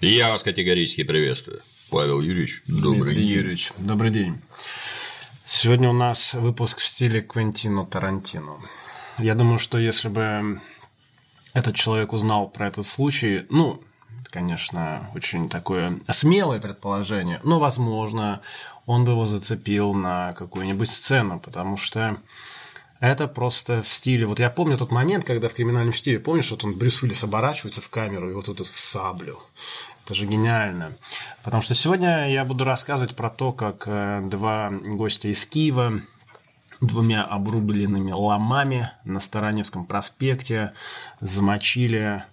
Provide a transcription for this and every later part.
Я вас категорически приветствую. Павел Юрьевич, добрый Дмитрий день. Юрьевич, добрый день. Сегодня у нас выпуск в стиле Квентино Тарантино. Я думаю, что если бы этот человек узнал про этот случай, ну, конечно, очень такое смелое предположение, но, возможно, он бы его зацепил на какую-нибудь сцену, потому что это просто в стиле... Вот я помню тот момент, когда в криминальном чтиве, помнишь, вот он Брюс Уиллис оборачивается в камеру и вот эту саблю. Это же гениально. Потому что сегодня я буду рассказывать про то, как э, два гостя из Киева двумя обрубленными ломами на Староневском проспекте замочили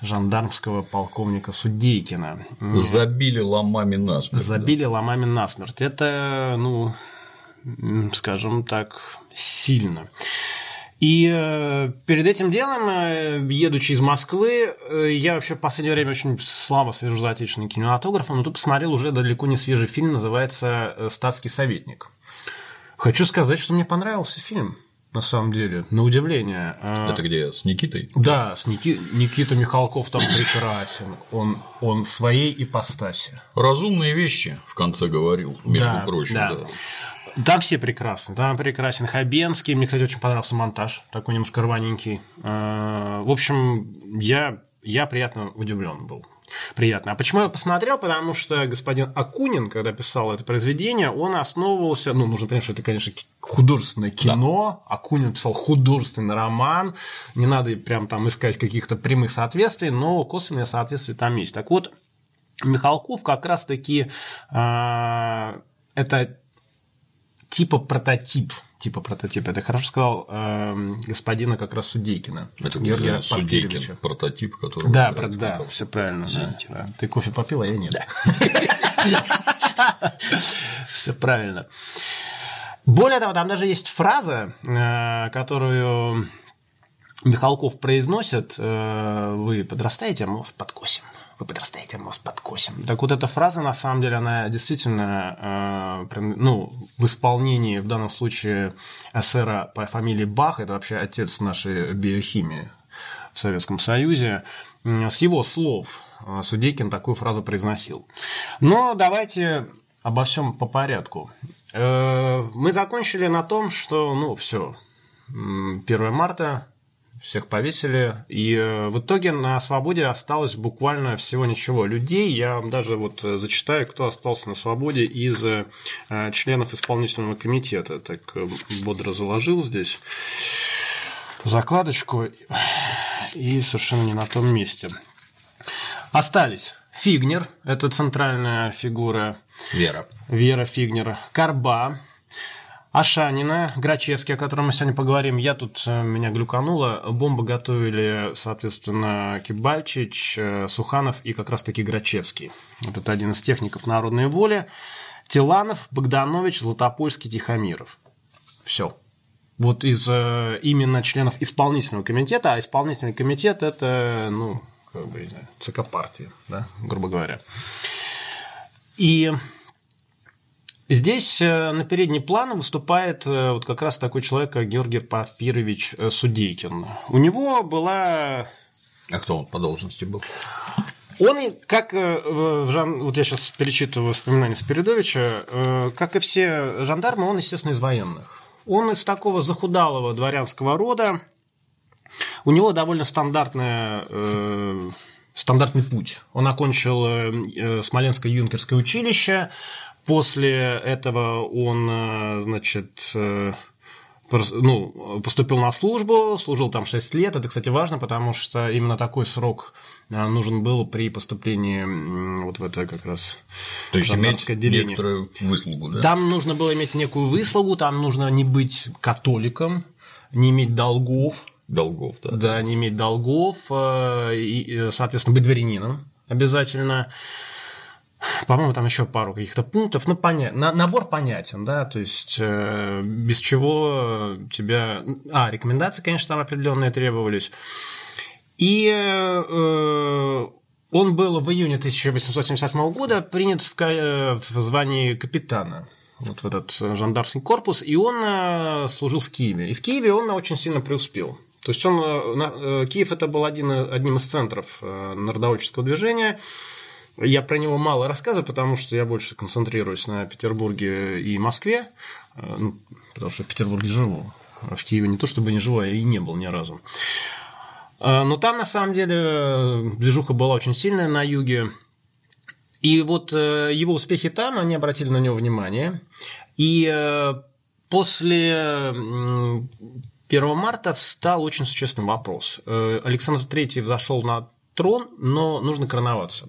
жандармского полковника Судейкина. Забили ломами насмерть. Забили ломами насмерть. Это, ну, скажем так, сильно. И э, перед этим делом, э, едучи из Москвы, э, я вообще в последнее время очень слабо слежу за отечественным кинематографом, но тут посмотрел уже далеко не свежий фильм, называется «Статский советник». Хочу сказать, что мне понравился фильм, на самом деле, на удивление. Это где? С Никитой? Да, с Ники... Никита Михалков там прекрасен, он, он в своей ипостаси. Разумные вещи, в конце говорил, между Да, прочим. да. да. Там все прекрасны. Там прекрасен Хабенский. Мне, кстати, очень понравился монтаж. Такой немножко рваненький. Э, В общем, я, я приятно удивлен был. Приятно. А почему я посмотрел? Потому что господин Акунин, когда писал это произведение, он основывался... Ну, нужно понять, что это, конечно, художественное кино. Акунин писал художественный роман. Не надо прям там искать каких-то прямых соответствий, но косвенные соответствия там есть. Так вот, Михалков как раз-таки э, это типа прототип, типа прототип, это хорошо сказал эм, господина как раз Судейкина. Это Георгия Судейкин, прототип, который... Да, про- да, все правильно. Да, да. Ты кофе попил, а я нет. Все правильно. Более того, там даже есть фраза, э, которую Михалков произносит, э, вы подрастаете, а мы вас подкосим. Вы подрастаете, мы вас подкосим. Так вот, эта фраза, на самом деле, она действительно, э, ну, в исполнении, в данном случае, эсера по фамилии Бах, это вообще отец нашей биохимии в Советском Союзе, с его слов э, Судейкин такую фразу произносил. Но давайте обо всем по порядку. Э, Мы закончили на том, что, ну, все, 1 марта, всех повесили, и э, в итоге на свободе осталось буквально всего ничего людей. Я вам даже вот э, зачитаю, кто остался на свободе из э, членов исполнительного комитета. Так бодро заложил здесь закладочку и совершенно не на том месте. Остались Фигнер, это центральная фигура Вера. Вера Фигнер, Карба, Ашанина, Грачевский, о котором мы сегодня поговорим. Я тут, э, меня глюкануло. Бомбы готовили, соответственно, Кибальчич, э, Суханов и как раз-таки Грачевский. Вот это один из техников народной воли. Тиланов, Богданович, Златопольский, Тихомиров. Все. Вот из э, именно членов исполнительного комитета, а исполнительный комитет это, ну, как бы, ЦК партии, да, грубо говоря. И Здесь э, на передний план выступает э, вот как раз такой человек, как Георгий Порфирович э, Судейкин. У него была А кто он по должности был? он, как в жан... вот я сейчас перечитываю воспоминания Спиридовича, как и все жандармы, он, естественно, из военных. Он из такого захудалого дворянского рода. У него довольно стандартная, э, стандартный путь. Он окончил Смоленское юнкерское училище. После этого он, э, значит, э, ну, поступил на службу, служил там 6 лет. Это, кстати, важно, потому что именно такой срок э, нужен был при поступлении вот в это как раз То есть иметь отделение. некоторую выслугу, да? Там нужно было иметь некую выслугу, там нужно не быть католиком, не иметь долгов, Долгов, да. да, не иметь долгов, и, соответственно, быть дворянином обязательно. По-моему, там еще пару каких-то пунктов. Ну, поня... на- набор понятен, да, то есть э, без чего тебя... А, рекомендации, конечно, там определенные требовались. И э, он был в июне 1878 года принят в, ка- в звании капитана вот в этот жандармский корпус, и он э, служил в Киеве. И в Киеве он очень сильно преуспел. То есть он, э, э, Киев это был один, одним из центров э, народовольческого движения, Я про него мало рассказываю, потому что я больше концентрируюсь на Петербурге и Москве, э, ну, потому что в Петербурге живу. В Киеве не то чтобы не живу, я и не был ни разу. Э, но там, на самом деле, движуха была очень сильная на юге. И вот э, его успехи там, они обратили на него внимание. И после 1 марта встал очень существенный вопрос. Александр III взошел на трон, но нужно короноваться.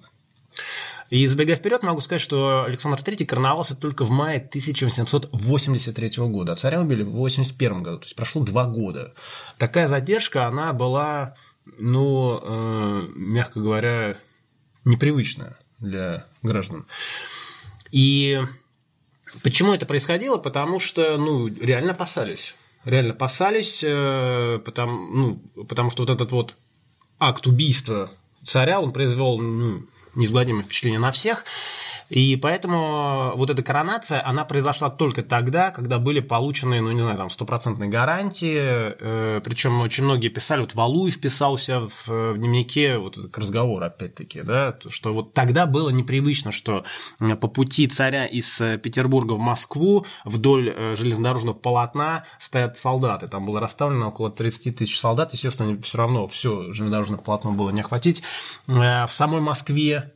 И забегая вперед, могу сказать, что Александр III короновался только в мае 1883 года, а царя убили в 1881 году, то есть прошло два года. Такая задержка, она была, ну, э, мягко говоря, непривычная для граждан. И почему это происходило? Потому что, ну, реально опасались. Реально опасались, э, потому, ну, потому что вот этот вот акт убийства царя, он произвел ну, неизгладимое впечатление на всех. И поэтому вот эта коронация, она произошла только тогда, когда были получены, ну, не знаю, там, стопроцентные гарантии, э, причем очень многие писали, вот Валуев писался в, в дневнике, вот этот разговор, опять-таки, да, что вот тогда было непривычно, что по пути царя из Петербурга в Москву вдоль э, железнодорожного полотна стоят солдаты, там было расставлено около 30 тысяч солдат, естественно, все равно все железнодорожное полотно было не охватить. Э, в самой Москве Э,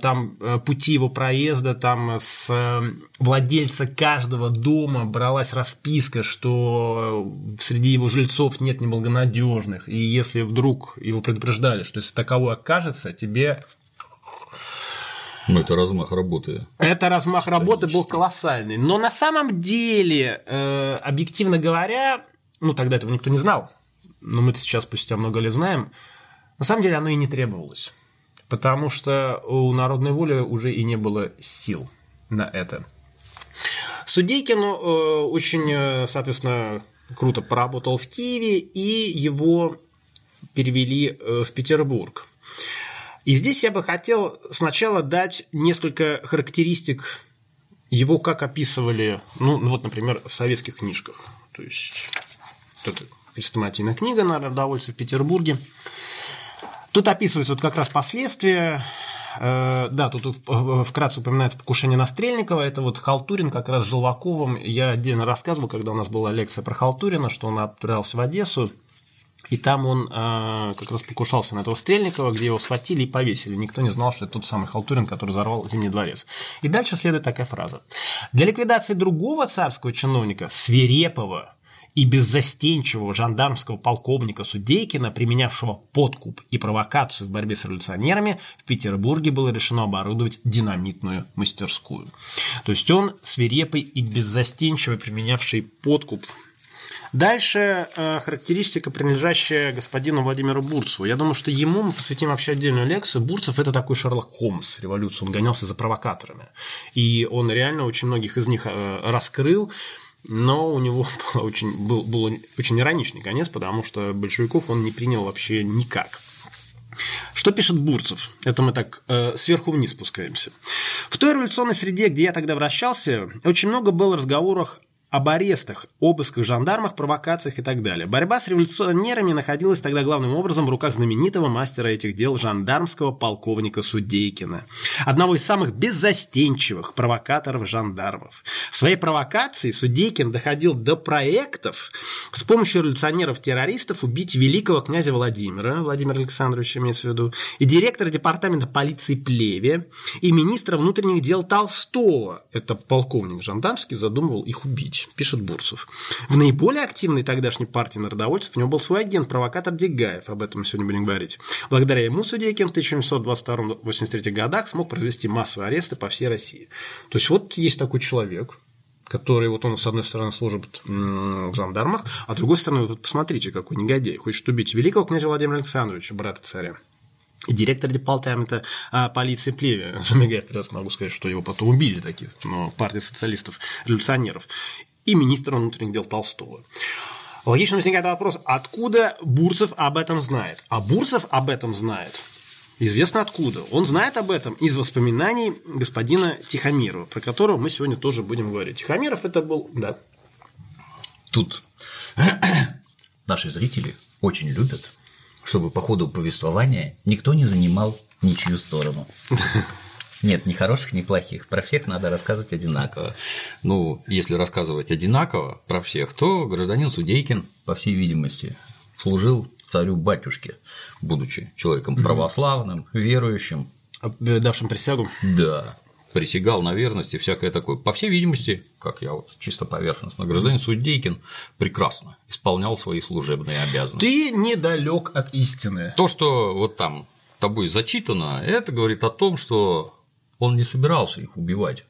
там э, пути его проезда, там с э, владельца каждого дома бралась расписка, что среди его жильцов нет неблагонадежных, и если вдруг его предупреждали, что если таковой окажется, тебе ну, это размах работы. Это размах работы был колоссальный. Но на самом деле, объективно говоря, ну, тогда этого никто не знал, но мы-то сейчас спустя много лет знаем, на самом деле оно и не требовалось потому что у народной воли уже и не было сил на это. Судейкин э, очень, э, соответственно, круто поработал в Киеве, и его перевели э, в Петербург. И здесь я бы хотел сначала дать несколько характеристик его, как описывали, ну, вот, например, в советских книжках. То есть, это хрестоматийная книга «Народовольцы в Петербурге». Тут описываются вот как раз последствия. Э, да, тут вкратце упоминается покушение на Стрельникова. Это вот Халтурин как раз с Желваковым. Я отдельно рассказывал, когда у нас была лекция про Халтурина, что он отправился в Одессу. И там он э, как раз покушался на этого Стрельникова, где его схватили и повесили. Никто не знал, что это тот самый Халтурин, который взорвал Зимний дворец. И дальше следует такая фраза. Для ликвидации другого царского чиновника, свирепого, и беззастенчивого жандармского полковника Судейкина, применявшего подкуп и провокацию в борьбе с революционерами, в Петербурге было решено оборудовать динамитную мастерскую. То есть он свирепый и беззастенчивый, применявший подкуп Дальше э, характеристика, принадлежащая господину Владимиру Бурцеву. Я думаю, что ему мы посвятим вообще отдельную лекцию. Бурцев – это такой Шерлок Холмс революции. Он гонялся за провокаторами. И он реально очень многих из них э, раскрыл но у него был очень, был, был очень ироничный конец, потому что большевиков он не принял вообще никак. Что пишет Бурцев? Это мы так э, сверху вниз спускаемся. В той революционной среде, где я тогда вращался, очень много было разговоров об арестах, обысках, жандармах, провокациях и так далее. Борьба с революционерами находилась тогда главным образом в руках знаменитого мастера этих дел жандармского полковника Судейкина, одного из самых беззастенчивых провокаторов-жандармов. В своей провокации Судейкин доходил до проектов с помощью революционеров-террористов убить великого князя Владимира, Владимира Александровича имеется в виду, и директора департамента полиции Плеве, и министра внутренних дел Толстого, это полковник жандармский, задумывал их убить тысяч, пишет Бурсов. В наиболее активной тогдашней партии народовольцев у него был свой агент, провокатор Дегаев, об этом мы сегодня будем говорить. Благодаря ему Судейкин в 1722-83 годах смог произвести массовые аресты по всей России. То есть вот есть такой человек, который вот он с одной стороны служит в жандармах, а с другой стороны, вот посмотрите, какой негодяй, хочет убить великого князя Владимира Александровича, брата царя директор департамента а, полиции Плеве. Забегая вперед, могу сказать, что его потом убили таких, но партия социалистов-революционеров. И министр внутренних дел Толстого. Логично возникает вопрос, откуда Бурцев об этом знает? А Бурцев об этом знает Известно откуда. Он знает об этом из воспоминаний господина Тихомирова, про которого мы сегодня тоже будем говорить. Тихомиров это был... Да. Тут наши зрители очень любят чтобы по ходу повествования никто не занимал ничью сторону. Нет, ни хороших, ни плохих. Про всех надо рассказывать одинаково. Ну, если рассказывать одинаково про всех, то гражданин Судейкин, по всей видимости, служил царю-батюшке, будучи человеком православным, верующим. Давшим присягу. Да, присягал на верность и всякое такое. По всей видимости, как я вот чисто поверхностно, гражданин Судейкин прекрасно исполнял свои служебные обязанности. Ты недалек от истины. То, что вот там тобой зачитано, это говорит о том, что он не собирался их убивать,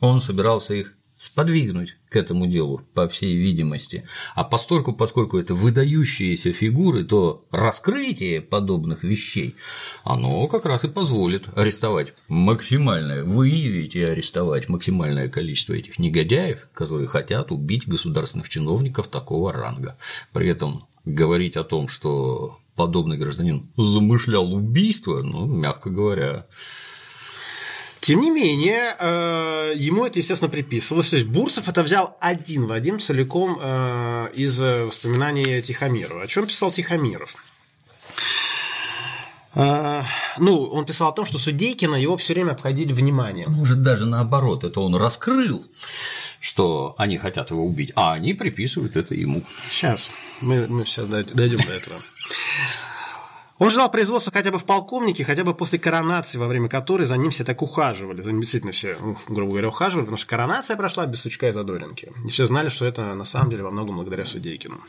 он собирался их сподвигнуть к этому делу, по всей видимости. А постольку, поскольку это выдающиеся фигуры, то раскрытие подобных вещей, оно как раз и позволит арестовать максимальное, выявить и арестовать максимальное количество этих негодяев, которые хотят убить государственных чиновников такого ранга. При этом говорить о том, что подобный гражданин замышлял убийство, ну, мягко говоря, тем не менее, э, ему это, естественно, приписывалось. То есть Бурсов это взял один в один целиком э, из воспоминаний Тихомирова. О чем писал Тихомиров? Э, ну, он писал о том, что Судейкина его все время обходили вниманием. Может, даже наоборот, это он раскрыл, что они хотят его убить, а они приписывают это ему. Сейчас, мы, мы сейчас дойдем до этого. Он ждал производства хотя бы в полковнике, хотя бы после коронации, во время которой за ним все так ухаживали. За ним действительно все, ну, грубо говоря, ухаживали, потому что коронация прошла без сучка и задоринки. И все знали, что это на самом деле во многом благодаря Судейкину.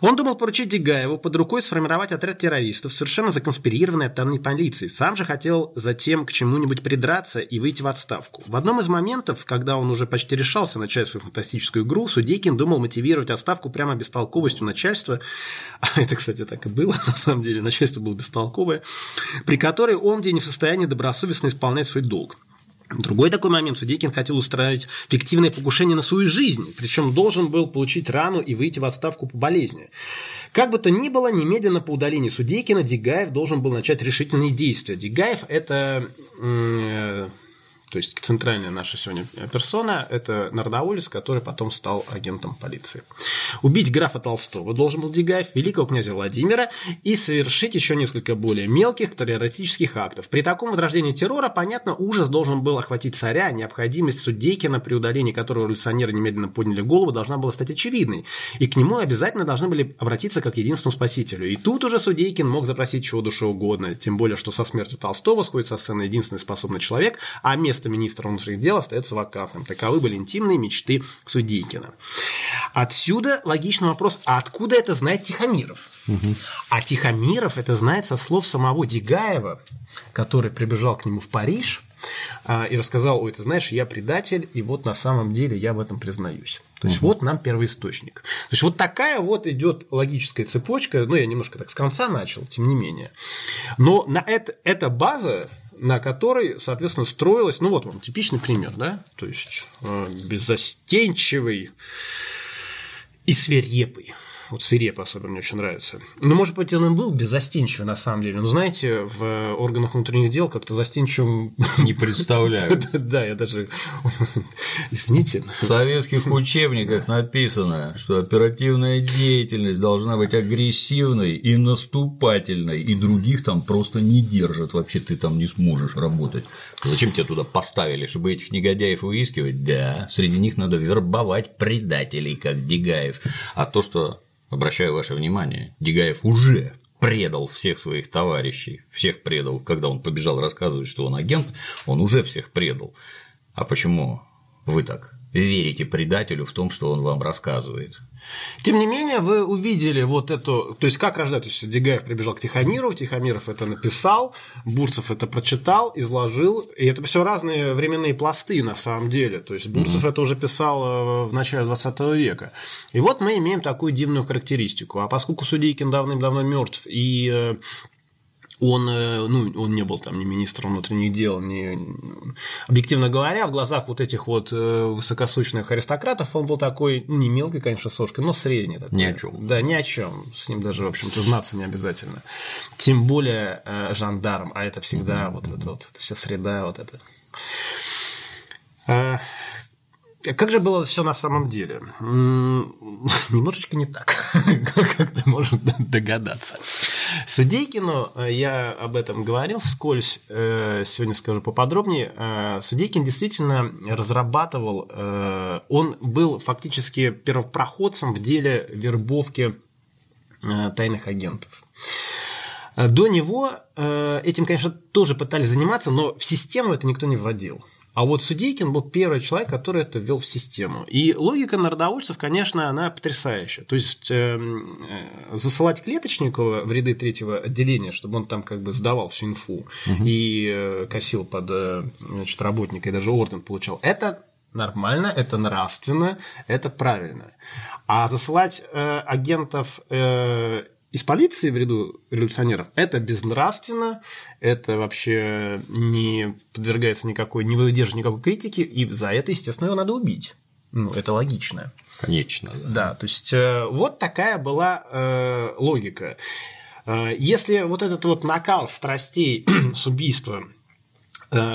Он думал поручить Дегаеву под рукой сформировать отряд террористов, совершенно законспирированный от тайной полиции. Сам же хотел затем к чему-нибудь придраться и выйти в отставку. В одном из моментов, когда он уже почти решался начать свою фантастическую игру, Судейкин думал мотивировать отставку прямо бестолковостью начальства. А это, кстати, так и было, на самом деле. Начальство было бестолковое, при которой он где не в состоянии добросовестно исполнять свой долг. Другой такой момент. Судейкин хотел устраивать фиктивное покушение на свою жизнь, причем должен был получить рану и выйти в отставку по болезни. Как бы то ни было, немедленно по удалению Судейкина Дегаев должен был начать решительные действия. Дегаев – это то есть центральная наша сегодня персона – это Нардаулис, который потом стал агентом полиции. Убить графа Толстого должен был Дегаев, великого князя Владимира и совершить еще несколько более мелких террористических актов. При таком возрождении террора, понятно, ужас должен был охватить царя, необходимость Судейкина, при удалении которого революционеры немедленно подняли голову, должна была стать очевидной, и к нему обязательно должны были обратиться как к единственному спасителю. И тут уже Судейкин мог запросить чего душе угодно, тем более, что со смертью Толстого сходит со сцены единственный способный человек, а место место министра внутренних дел остается вакантным. Таковы были интимные мечты Судейкина. Отсюда логичный вопрос, а откуда это знает Тихомиров? Угу. А Тихомиров это знает со слов самого Дегаева, который прибежал к нему в Париж а, и рассказал, ой, ты знаешь, я предатель, и вот на самом деле я в этом признаюсь. То есть угу. вот нам первоисточник. То есть вот такая вот идет логическая цепочка. Ну, я немножко так с конца начал, тем не менее. Но на это, эта база на которой, соответственно, строилась, ну вот вам типичный пример, да, то есть э, беззастенчивый и свирепый вот свирепо особенно мне очень нравится. Ну, может быть, он и был беззастенчивый на самом деле. Но знаете, в органах внутренних дел как-то застенчивым не представляю. Да, я даже. Извините. В советских учебниках написано, что оперативная деятельность должна быть агрессивной и наступательной, и других там просто не держат. Вообще ты там не сможешь работать. Зачем тебя туда поставили, чтобы этих негодяев выискивать? Да, среди них надо вербовать предателей, как Дегаев. А то, что Обращаю ваше внимание, Дегаев уже предал всех своих товарищей, всех предал, когда он побежал рассказывать, что он агент, он уже всех предал. А почему вы так верите предателю в том, что он вам рассказывает? Тем не менее, вы увидели вот эту, то есть как рождать, то есть Дегаев прибежал к Тихомиру, Тихомиров это написал, Бурцев это прочитал, изложил, и это все разные временные пласты на самом деле, то есть Бурцев угу. это уже писал э, в начале 20 века. И вот мы имеем такую дивную характеристику, а поскольку Судейкин давным-давно мертв и э, он, э, ну, он не был там ни министром внутренних дел, ни, объективно говоря, в глазах вот этих вот э, высокосущных аристократов он был такой, ну, не мелкий, конечно, сошкой, но средний такой. Ни о чем. Да, ни о чем. С ним даже, в общем-то, знаться не обязательно. Тем более э, жандарм, а это всегда вот эта вот, вся среда вот это. Как же было все на самом деле? Немножечко не так, как ты можешь догадаться. Судейкину, э, я об этом говорил вскользь, э, сегодня скажу поподробнее. Э, Судейкин действительно разрабатывал, он был фактически первопроходцем в деле вербовки тайных агентов. До него этим, конечно, тоже пытались заниматься, но в систему это никто не вводил. А вот Судейкин был первый человек, который это ввел в систему. И логика народовольцев, конечно, она потрясающая. То есть эм, э, засылать Клеточникова в ряды третьего отделения, чтобы он там как бы сдавал всю инфу угу. и э, косил под э, значит, работника и даже орден получал, это нормально, это нравственно, это правильно. А засылать э, агентов э, из полиции в ряду революционеров, это безнравственно, это вообще не подвергается никакой, не выдерживает никакой критики, и за это, естественно, его надо убить. Ну, это логично. Конечно. Да, да то есть э, вот такая была э, логика. Э, если вот этот вот накал страстей с убийства э,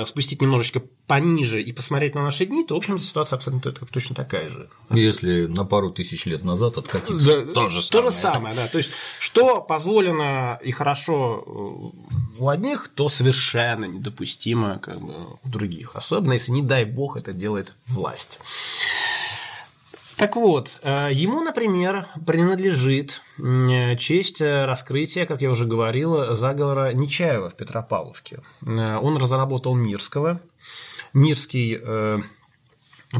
спустить немножечко пониже и посмотреть на наши дни, то, в общем, ситуация абсолютно точно такая же. Если на пару тысяч лет назад откатиться, да, то же самое. То же самое, да. То есть, что позволено и хорошо э, у одних, то совершенно недопустимо как бы, у других. Особенно, если, не дай бог, это делает власть. Так вот, э, ему, например, принадлежит честь раскрытия, как я уже говорил, заговора Нечаева в Петропавловке. Э, он разработал Мирского. Мирский э,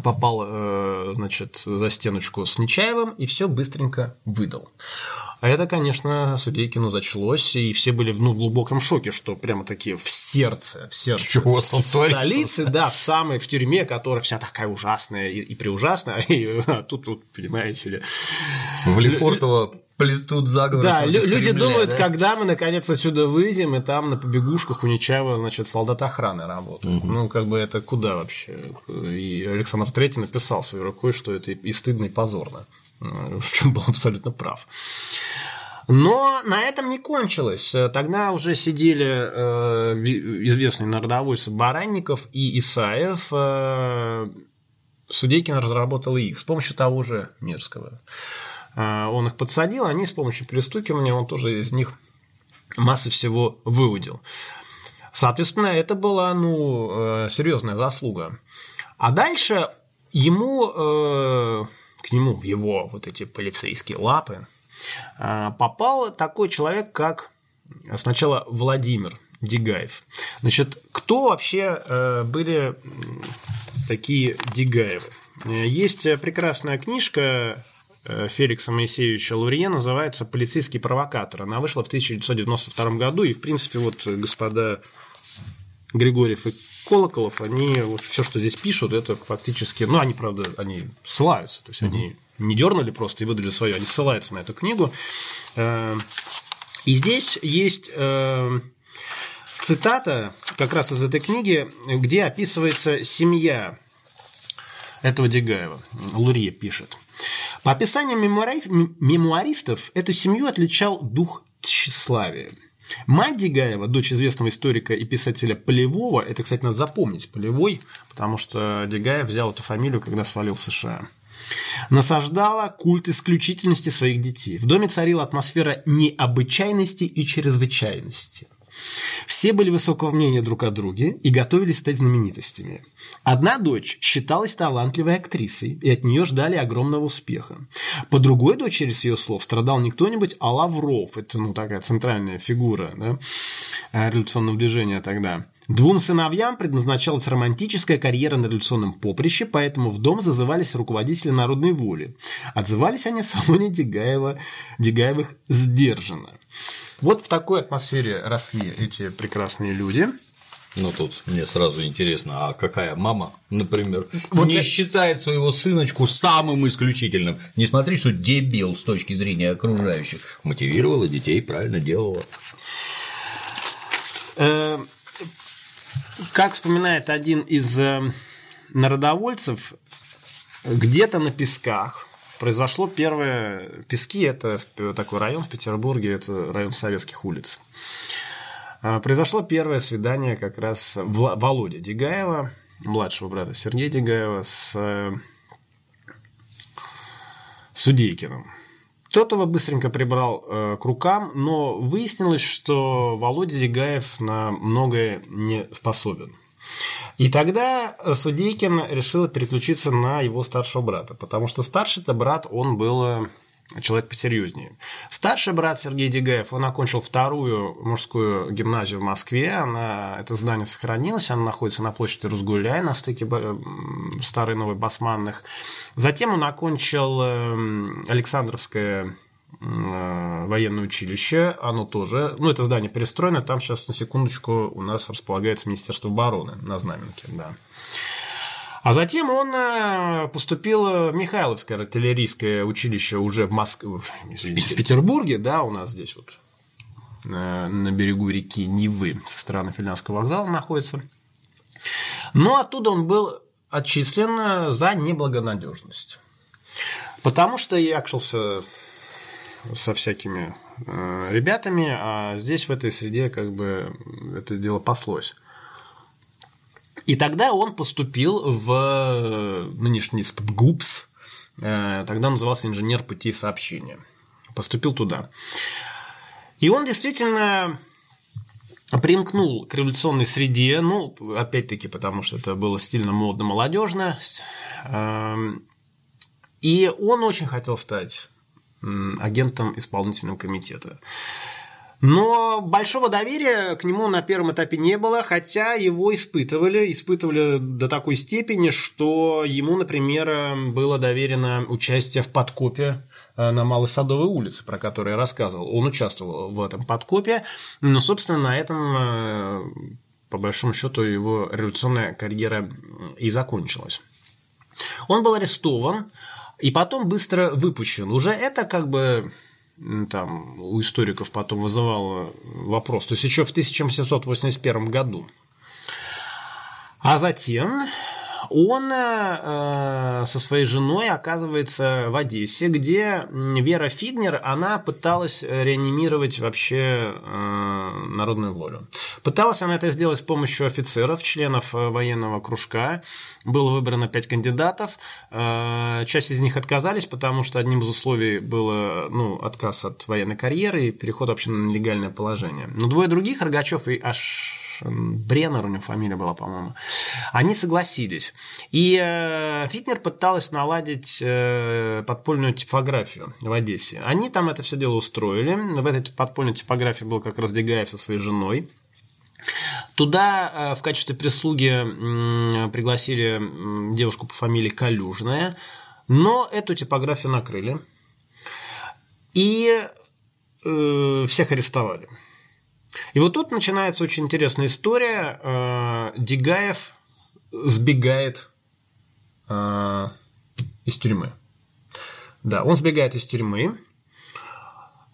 попал, значит, за стеночку с Нечаевым и все быстренько выдал. А это, конечно, Судейкину зачлось, и все были ну, в глубоком шоке, что прямо такие в сердце, в сердце Чего там столицы, да, в самой, в тюрьме, которая вся такая ужасная и, и преужасная, и а тут, тут, понимаете ли... В Лефортово плетут заговор. Да, люди Кремля, думают, да? когда мы наконец отсюда выйдем, и там на побегушках у Нечаева, значит, солдат охраны работают. Угу. Ну, как бы это куда вообще? И Александр Третий написал своей рукой, что это и стыдно, и позорно. В чем был абсолютно прав. Но на этом не кончилось. Тогда уже сидели э, известные народовольцы Баранников и Исаев. Э, Судейкин разработал их с помощью того же Мирского. Э, он их подсадил, они с помощью перестукивания, он тоже из них массы всего выудил. Соответственно, это была ну, э, серьезная заслуга. А дальше ему, э, к нему в его вот эти полицейские лапы а, попал такой человек, как сначала Владимир Дигаев. Значит, кто вообще э, были такие Дигаевы? Есть прекрасная книжка э, Феликса Моисеевича Лурье, называется «Полицейский провокатор». Она вышла в 1992 году, и, в принципе, вот господа Григорьев и Колоколов, они вот все, что здесь пишут, это фактически, ну, они, правда, они ссылаются, то есть mm-hmm. они не дернули просто и выдали свое, они ссылаются на эту книгу. Э, и здесь есть э, цитата как раз из этой книги, где описывается семья этого Дегаева. Лурье пишет. По описаниям мемуаристов, эту семью отличал дух тщеславия. Мать Дегаева, дочь известного историка и писателя Полевого, это, кстати, надо запомнить, Полевой, потому что Дегаев взял эту фамилию, когда свалил в США – насаждала культ исключительности своих детей. В доме царила атмосфера необычайности и чрезвычайности. Все были высокого мнения друг о друге и готовились стать знаменитостями. Одна дочь считалась талантливой актрисой, и от нее ждали огромного успеха. По другой дочери, с ее слов, страдал не кто-нибудь, а Лавров. Это ну, такая центральная фигура да, революционного движения тогда. Двум сыновьям предназначалась романтическая карьера на революционном поприще, поэтому в дом зазывались руководители народной воли. Отзывались они салоне Дегаева, Дегаевых сдержанно. Вот в такой атмосфере росли эти прекрасные люди. Ну тут мне сразу интересно, а какая мама, например, вот не это... считает своего сыночку самым исключительным? Не смотри, что дебил с точки зрения окружающих. Мотивировала детей, правильно делала. Эм, как вспоминает один из э, народовольцев, где-то на песках произошло первое... Пески – это такой район в Петербурге, это район советских улиц. А, произошло первое свидание как раз Володя Дегаева, младшего брата Сергея Дегаева, с Судейкиным. Тот его быстренько прибрал э, к рукам, но выяснилось, что Володя Зигаев на многое не способен. И тогда Судейкин решил переключиться на его старшего брата, потому что старший-то брат, он был э, человек посерьезнее. Старший брат Сергей Дегаев, он окончил вторую мужскую гимназию в Москве. Она, это здание сохранилось, оно находится на площади Рузгуляй, на стыке Старой Новой Басманных. Затем он окончил эм, Александровское э, военное училище, оно тоже, ну, это здание перестроено, там сейчас, на секундочку, у нас располагается Министерство обороны на Знаменке, да. А затем он э, поступил в Михайловское артиллерийское училище уже в Москве, в Петербурге, да, у нас здесь вот э, на берегу реки Нивы со стороны Финляндского вокзала находится. Но оттуда он был отчислен за неблагонадежность. Потому что якшился со всякими э, ребятами, а здесь в этой среде как бы это дело паслось. И тогда он поступил в э, нынешний СПГУПС, э, тогда он назывался инженер пути сообщения. Поступил туда. И он действительно примкнул к революционной среде, ну, опять-таки, потому что это было стильно, модно, молодежно. Эм, и он очень хотел стать агентом исполнительного комитета. Но большого доверия к нему на первом этапе не было, хотя его испытывали, испытывали до такой степени, что ему, например, было доверено участие в подкопе э, на Малой Садовой улице, про который я рассказывал. Он участвовал в этом подкопе, но, собственно, на этом, э, по большому счету, его революционная карьера и закончилась. Он был арестован и потом быстро выпущен. Уже это как бы там у историков потом вызывало вопрос. То есть еще в 1781 году. А затем он э, со своей женой оказывается в Одессе, где Вера Фигнер, она пыталась реанимировать вообще э, народную волю. Пыталась она это сделать с помощью офицеров, членов э, военного кружка. Было выбрано пять кандидатов. Э, часть из них отказались, потому что одним из условий было ну, отказ от военной карьеры и переход вообще на нелегальное положение. Но двое других, Рогачев и аж Бреннер у него фамилия была, по-моему, они согласились. И э, Фитнер пыталась наладить э, подпольную типографию в Одессе. Они там это все дело устроили. В этой подпольной типографии был как раз Дегаев со своей женой. Туда э, в качестве прислуги пригласили девушку по фамилии Калюжная, но эту типографию накрыли. И всех арестовали. И вот тут начинается очень интересная история. Э, Дигаев сбегает э, из тюрьмы. Да, он сбегает из тюрьмы.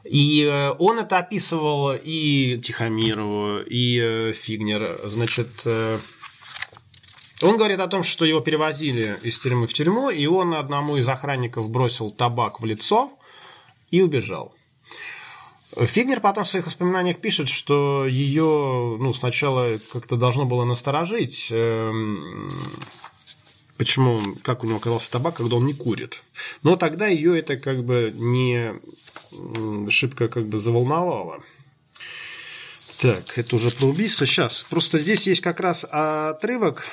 И э, он это описывал и Тихомирову, и Фигнер. Значит, он говорит о том, что его перевозили из тюрьмы в тюрьму, и он одному из охранников бросил табак в лицо и убежал. Фигнер потом в своих воспоминаниях пишет, что ее ну, сначала как-то должно было насторожить. Эм, почему, как у него оказался табак, когда он не курит. Но тогда ее это как бы не шибко как бы заволновало. Так, это уже про убийство. Сейчас. Просто здесь есть как раз отрывок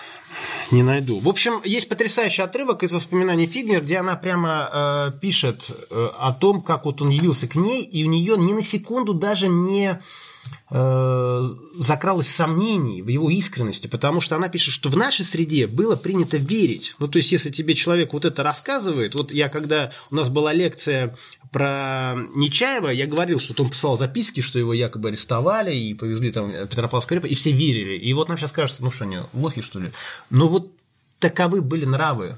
не найду. В общем, есть потрясающий отрывок из воспоминаний Фигнер, где она прямо э, пишет э, о том, как вот он явился к ней, и у нее ни на секунду даже не э, закралось сомнений в его искренности, потому что она пишет, что в нашей среде было принято верить. Ну, то есть, если тебе человек вот это рассказывает, вот я когда у нас была лекция про Нечаева, я говорил, что он писал записки, что его якобы арестовали и повезли там Петропавловскую крепость, и все верили. И вот нам сейчас кажется, ну что они, лохи что ли? Но вот таковы были нравы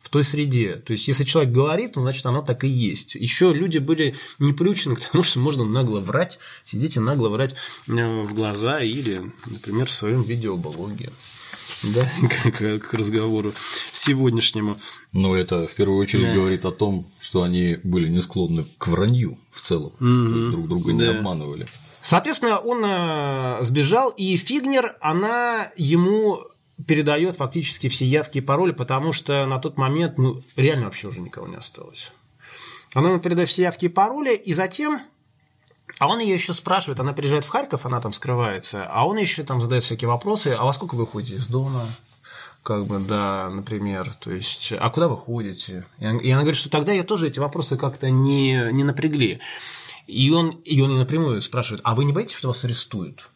в той среде. То есть, если человек говорит, то значит оно так и есть. Еще люди были не приучены к тому, что можно нагло врать, сидеть и нагло врать э, в глаза или, например, в своем видеоблоге да, к, к разговору сегодняшнему. Но это в первую очередь да. говорит о том, что они были не склонны к вранью в целом, угу. то есть друг друга не да. обманывали. Соответственно, он э, сбежал, и Фигнер, она ему передает фактически все явки и пароли, потому что на тот момент ну, реально вообще уже никого не осталось. Она ему передает все явки и пароли, и затем а он ее еще спрашивает, она приезжает в Харьков, она там скрывается, а он еще там задает всякие вопросы, а во сколько вы ходите из дома? Как бы, да, например, то есть, а куда вы ходите? И она говорит, что тогда я тоже эти вопросы как-то не, не напрягли. И он, и он напрямую спрашивает, а вы не боитесь, что вас арестуют?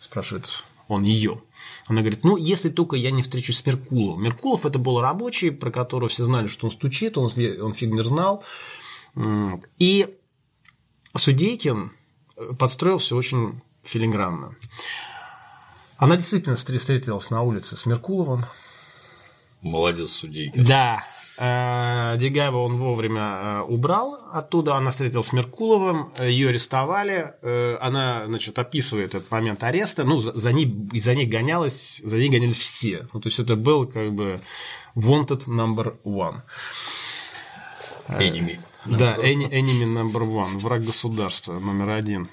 Спрашивает он ее. Она говорит, ну, если только я не встречусь с Меркуловым. Меркулов это был рабочий, про которого все знали, что он стучит, он, он фиг не знал. И Судейкин подстроил все очень филигранно. Она действительно встретилась на улице с Меркуловым. Молодец, Судейкин. Да, Э, Дегаева он вовремя э, убрал оттуда, она встретилась с Меркуловым, ее арестовали, э, она, значит, описывает этот момент ареста, ну, за ней, за ней гонялась, за ней гонялись все, ну, то есть это был как бы wanted number one. Enemy. Да, enemy number one, враг государства номер один.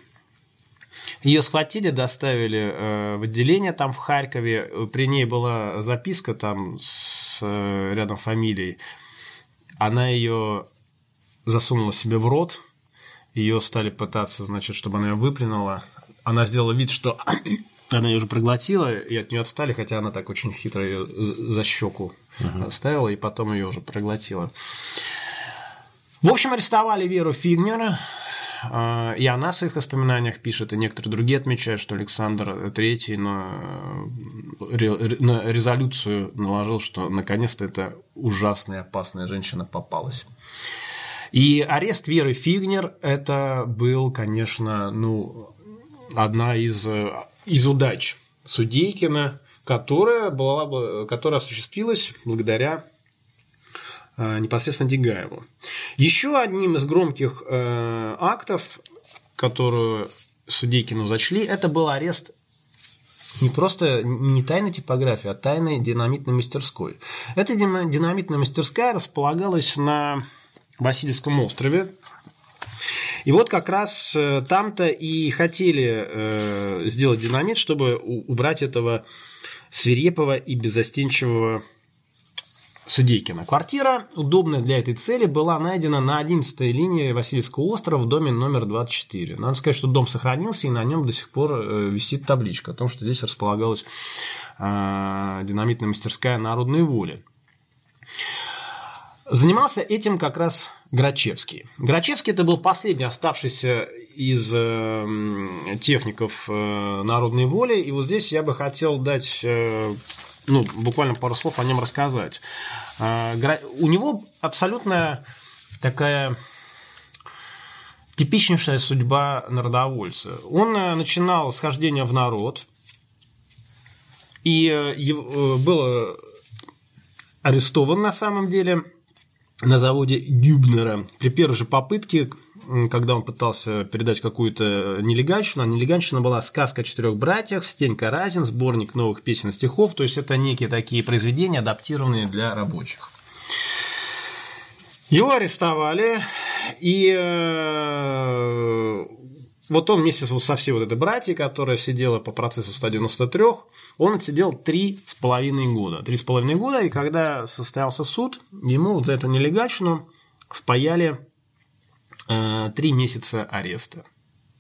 Ее схватили, доставили в отделение там в Харькове. При ней была записка там с рядом фамилией. Она ее засунула себе в рот. Ее стали пытаться, значит, чтобы она ее выплюнула. Она сделала вид, что она ее уже проглотила, и от нее отстали, хотя она так очень хитро ее за щеку uh-huh. оставила, и потом ее уже проглотила. В общем, арестовали Веру Фигнера, а, и она в своих воспоминаниях пишет, и некоторые другие отмечают, что Александр III на, на резолюцию наложил, что наконец-то эта ужасная опасная женщина попалась. И арест Веры Фигнер – это был, конечно, ну, одна из, из удач Судейкина, которая, была, которая осуществилась благодаря Э, непосредственно Дегаеву. Еще одним из громких э, актов, которую Судейкину зачли, это был арест не просто не тайной типографии, а тайной динамитной мастерской. Эта динамитная мастерская располагалась на Васильевском острове. И вот как раз э, там-то и хотели сделать динамит, чтобы убрать этого свирепого и беззастенчивого Судейкина. Квартира, удобная для этой цели, была найдена на 11-й линии Васильевского острова в доме номер 24. Надо сказать, что дом сохранился, и на нем до сих пор э, висит табличка о том, что здесь располагалась э, динамитная мастерская народной воли. Занимался этим как раз Грачевский. Грачевский это был последний оставшийся из э, техников народной воли, и вот здесь я бы хотел дать ну, буквально пару слов о нем рассказать. А, у него абсолютно такая типичнейшая судьба народовольца. Он э, начинал с хождения в народ, и э, э, был арестован на самом деле на заводе Гюбнера при первой же попытке когда он пытался передать какую-то нелегальщину, нелегальщина была «Сказка о четырех братьях», «Стенька Разин», сборник новых песен и стихов, то есть это некие такие произведения, адаптированные для рабочих. Его арестовали, и э, вот он вместе со всей вот этой братьей, которая сидела по процессу 193, он отсидел три с половиной года. Три с половиной года, и когда состоялся суд, ему вот за эту нелегальщину впаяли три месяца ареста.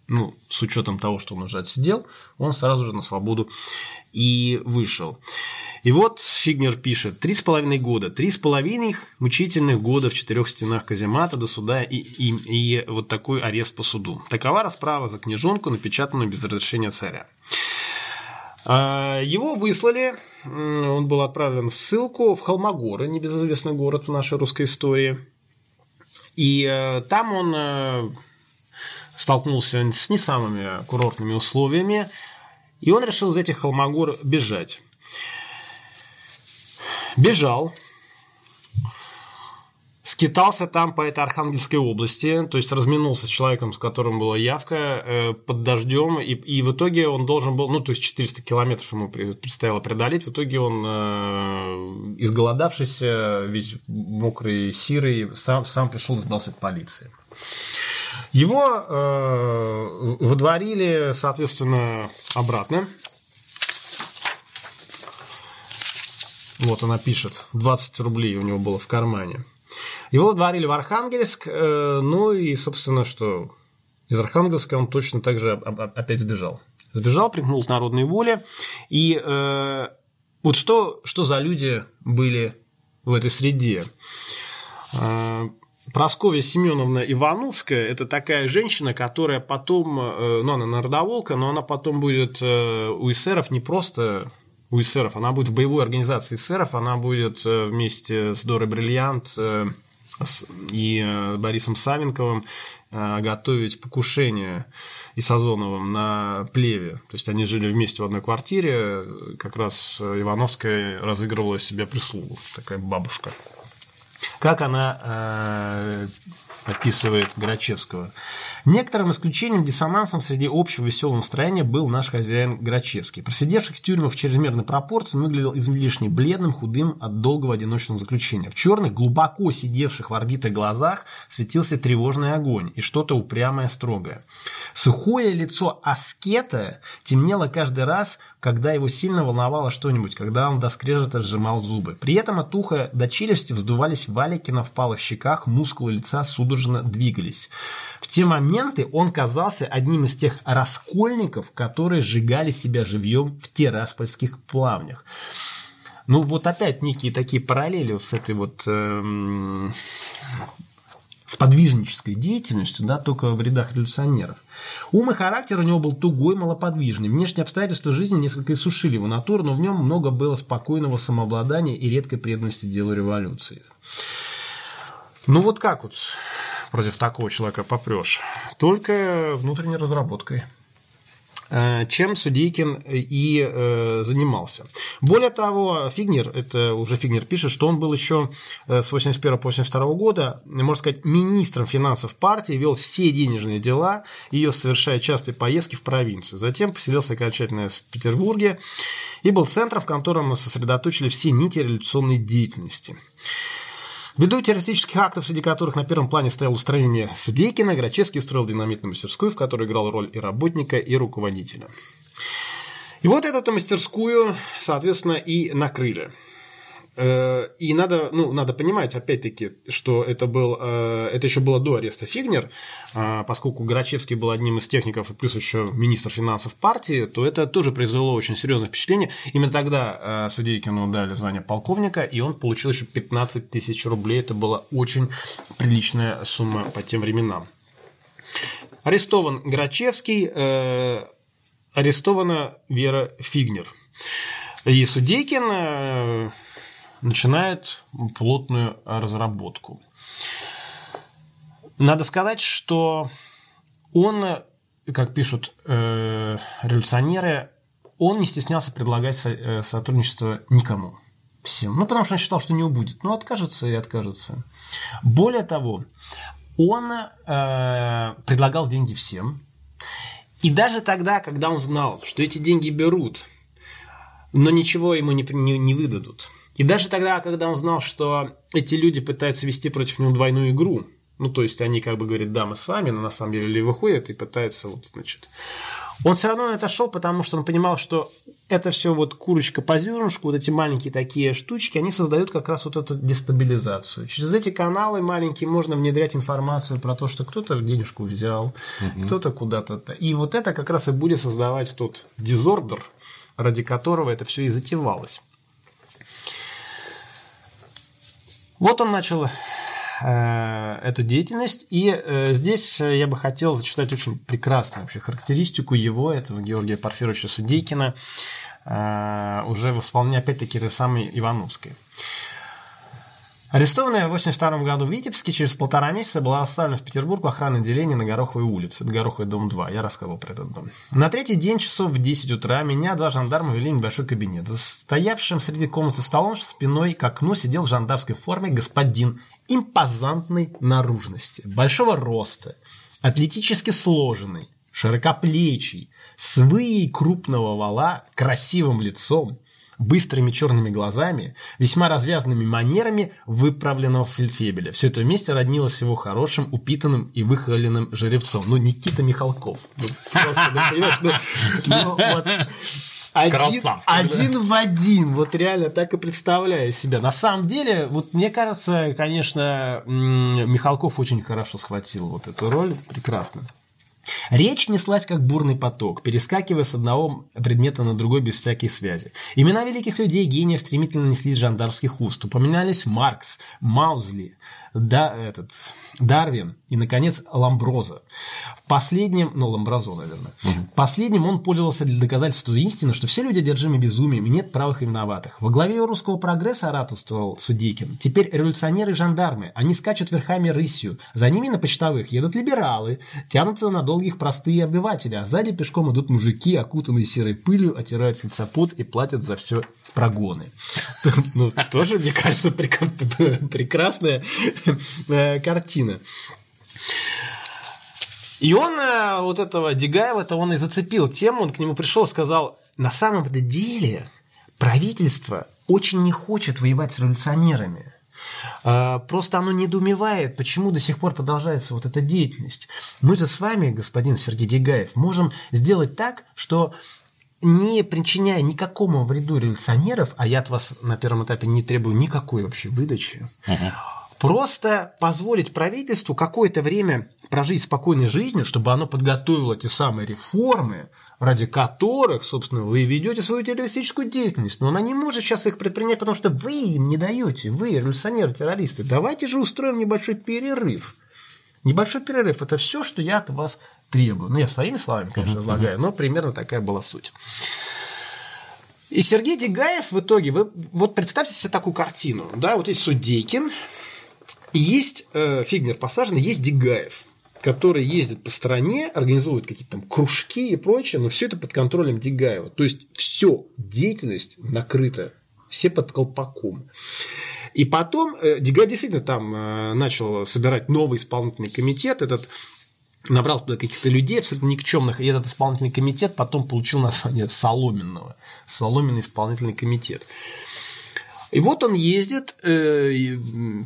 Ну, с учетом того, что он уже отсидел, он сразу же на свободу и вышел. И вот Фигнер пишет, три с половиной года, три с половиной мучительных года в четырех стенах каземата до суда и, и, и вот такой арест по суду. Такова расправа за книжонку, напечатанную без разрешения царя. А, его выслали, он был отправлен в ссылку в Холмогоры, небезызвестный город в нашей русской истории – и э, там он э, столкнулся с не самыми курортными условиями, и он решил из этих холмогор бежать. Бежал, скитался там по этой Архангельской области, то есть разминулся с человеком, с которым была явка э, под дождем, и, и в итоге он должен был, ну, то есть 400 километров ему предстояло преодолеть, в итоге он, э, изголодавшийся, весь мокрый, сирый, сам, сам пришел и сдался полиции. Его э, выдворили, соответственно, обратно. Вот она пишет, 20 рублей у него было в кармане. Его водворили в Архангельск, э, ну и, собственно, что из Архангельска он точно так же опять сбежал. Сбежал, примкнул к народной воле. И э, вот что, что за люди были в этой среде? Э, Просковья Семеновна Ивановская – это такая женщина, которая потом, э, ну, она народоволка, но она потом будет у эсеров не просто у эсеров, она будет в боевой организации эсеров, она будет вместе с Дорой Бриллиант и Борисом Савенковым готовить покушение и Сазоновым на Плеве. То есть они жили вместе в одной квартире, как раз Ивановская разыгрывала себе прислугу, такая бабушка. Как она э, описывает Грачевского. Некоторым исключением диссонансом среди общего веселого настроения был наш хозяин Грачевский. Просидевших в тюрьмах в чрезмерной пропорции выглядел излишне бледным, худым от долгого одиночного заключения. В черных, глубоко сидевших в орбитах глазах светился тревожный огонь и что-то упрямое строгое. Сухое лицо аскета темнело каждый раз, когда его сильно волновало что-нибудь, когда он до скрежета сжимал зубы. При этом от уха до челюсти вздувались валики на впалых щеках, мускулы лица судорожно двигались. В те моменты он казался одним из тех раскольников, которые сжигали себя живьем в тераспольских плавнях. Ну, вот опять некие такие параллели с этой вот эм, с подвижнической деятельностью, да, только в рядах революционеров. Ум и характер у него был тугой, малоподвижный. Внешние обстоятельства жизни несколько иссушили его натуру, но в нем много было спокойного самообладания и редкой преданности делу революции. Ну вот как вот против такого человека попрешь? Только внутренней разработкой э, чем Судейкин и э, занимался. Более того, Фигнер, это уже Фигнер пишет, что он был еще э, с 81 по 82 года, можно сказать, министром финансов партии, вел все денежные дела, ее совершая частые поездки в провинцию. Затем поселился окончательно в Петербурге и был центром, в котором сосредоточили все нити революционной деятельности. Ввиду террористических актов, среди которых на первом плане стояло устранение Судейкина, Грачевский строил динамитную мастерскую, в которой играл роль и работника, и руководителя. И вот эту мастерскую, соответственно, и накрыли. Э, и надо, ну, надо понимать, опять-таки, что это, был, э, это еще было до ареста Фигнер, э, поскольку Горачевский был одним из техников и плюс еще министр финансов партии, то это тоже произвело очень серьезное впечатление. Именно тогда Судейкину дали звание полковника, и он получил еще 15 тысяч рублей. Это была очень приличная сумма по тем временам. Арестован Грачевский, арестована Вера Фигнер. И Судейкин начинает плотную разработку. Надо сказать, что он, как пишут э, революционеры, он не стеснялся предлагать со, э, сотрудничество никому. Всем. Ну, потому что он считал, что не убудет. Ну, откажется и откажется. Более того, он э, предлагал деньги всем. И даже тогда, когда он знал, что эти деньги берут, но ничего ему не, не, не выдадут – и даже тогда, когда он знал, что эти люди пытаются вести против него двойную игру, ну, то есть они как бы говорят, да, мы с вами, но на самом деле выходят и пытаются вот, значит... Он все равно на это шел, потому что он понимал, что это все вот курочка по зернышку, вот эти маленькие такие штучки, они создают как раз вот эту дестабилизацию. Через эти каналы маленькие можно внедрять информацию про то, что кто-то денежку взял, угу. кто-то куда-то. И вот это как раз и будет создавать тот дизордер, ради которого это все и затевалось. Вот он начал э, эту деятельность. И э, здесь я бы хотел зачитать очень прекрасную вообще характеристику его, этого Георгия Порфировича Судейкина, э, уже в исполнении, опять-таки, этой самой Ивановской. Арестованная в 1982 году в Витебске через полтора месяца была оставлена в Петербург в охранное отделение на Гороховой улице. Гороховый дом 2. Я рассказывал про этот дом. На третий день часов в 10 утра меня два жандарма вели в небольшой кабинет. За стоявшим среди комнаты столом спиной к окну сидел в жандарской форме господин импозантной наружности, большого роста, атлетически сложенный, широкоплечий, с выей крупного вала, красивым лицом, быстрыми черными глазами, весьма развязанными манерами выправленного фельдфебеля. Все это вместе роднилось его хорошим, упитанным и выхоленным жеребцом. Ну, Никита Михалков. Ну, просто, ну, понимаешь, ну, ну, вот, Один, Красавчик, один в один, вот реально так и представляю себя. На самом деле, вот мне кажется, конечно, Михалков очень хорошо схватил вот эту роль, прекрасно. Речь неслась как бурный поток, перескакивая с одного предмета на другой без всякой связи. Имена великих людей, гениев стремительно неслись с жандармских уст. Упоминались Маркс, Маузли, да, этот, Дарвин и, наконец, Ламброза. Последним, ну, Ламбразо, наверное. Последним он пользовался для доказательства истины, что все люди одержимы безумием и нет правых и виноватых. Во главе русского прогресса ораторствовал Судейкин. Теперь революционеры и жандармы. Они скачут верхами рысью. За ними на почтовых едут либералы, тянутся на долгих простые обыватели, а сзади пешком идут мужики, окутанные серой пылью, отирают лица пот и платят за все прогоны. Ну, тоже, мне кажется, прек- прекрасная э, картина. И он э, вот этого Дегаева-то он и зацепил тему, он к нему пришел сказал, на самом-то деле правительство очень не хочет воевать с революционерами. А, Просто оно недоумевает, почему до сих пор продолжается вот эта деятельность. Мы же с вами, господин Сергей Дегаев, можем сделать так, что не причиняя никакому вреду революционеров, а я от вас на первом этапе не требую никакой вообще выдачи, просто позволить правительству какое-то время прожить спокойной жизнью, чтобы оно подготовило те самые реформы, ради которых, собственно, вы ведете свою террористическую деятельность. Но она не может сейчас их предпринять, потому что вы им не даете, вы, революционеры, террористы. Давайте же устроим небольшой перерыв. Небольшой перерыв – это все, что я от вас требую. Ну, я своими словами, конечно, излагаю, но примерно такая была суть. И Сергей Дегаев в итоге, вы вот представьте себе такую картину, да, вот есть Судейкин, и есть э, Фигнер посаженный, есть Дегаев, который ездит по стране, организует какие-то там кружки и прочее, но все это под контролем Дегаева. То есть все, деятельность накрыта, все под колпаком. И потом э, Дегаев действительно там э, начал собирать новый исполнительный комитет, этот набрал туда каких-то людей абсолютно никчемных, и этот исполнительный комитет потом получил название Соломенного. Соломенный исполнительный комитет. И вот он ездит э,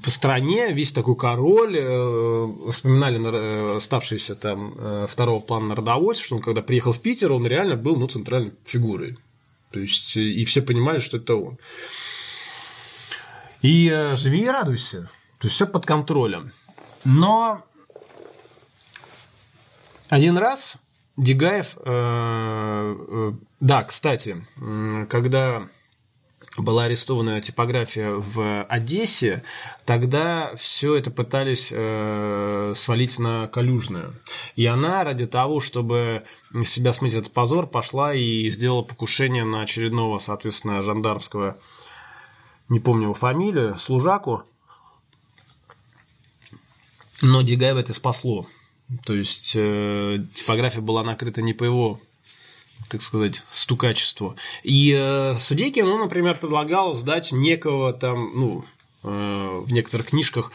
по стране, весь такой король, э, вспоминали э, оставшиеся там э, второго плана народовольца, что он когда приехал в Питер, он реально был ну, центральной фигурой. То есть, э, и все понимали, что это он. И э, живи и радуйся. То есть все под контролем. Но один раз Дегаев, э, э, да, кстати, когда была арестована типография в Одессе, тогда все это пытались э, свалить на Калюжную. И она ради того, чтобы с себя смыть этот позор, пошла и сделала покушение на очередного, соответственно, жандармского, не помню его фамилию, служаку. Но Дегаева это спасло. То есть э, типография была накрыта не по его так сказать, стукачеству. И э, Судейкин, он, например, предлагал сдать некого там, ну, э, в некоторых книжках,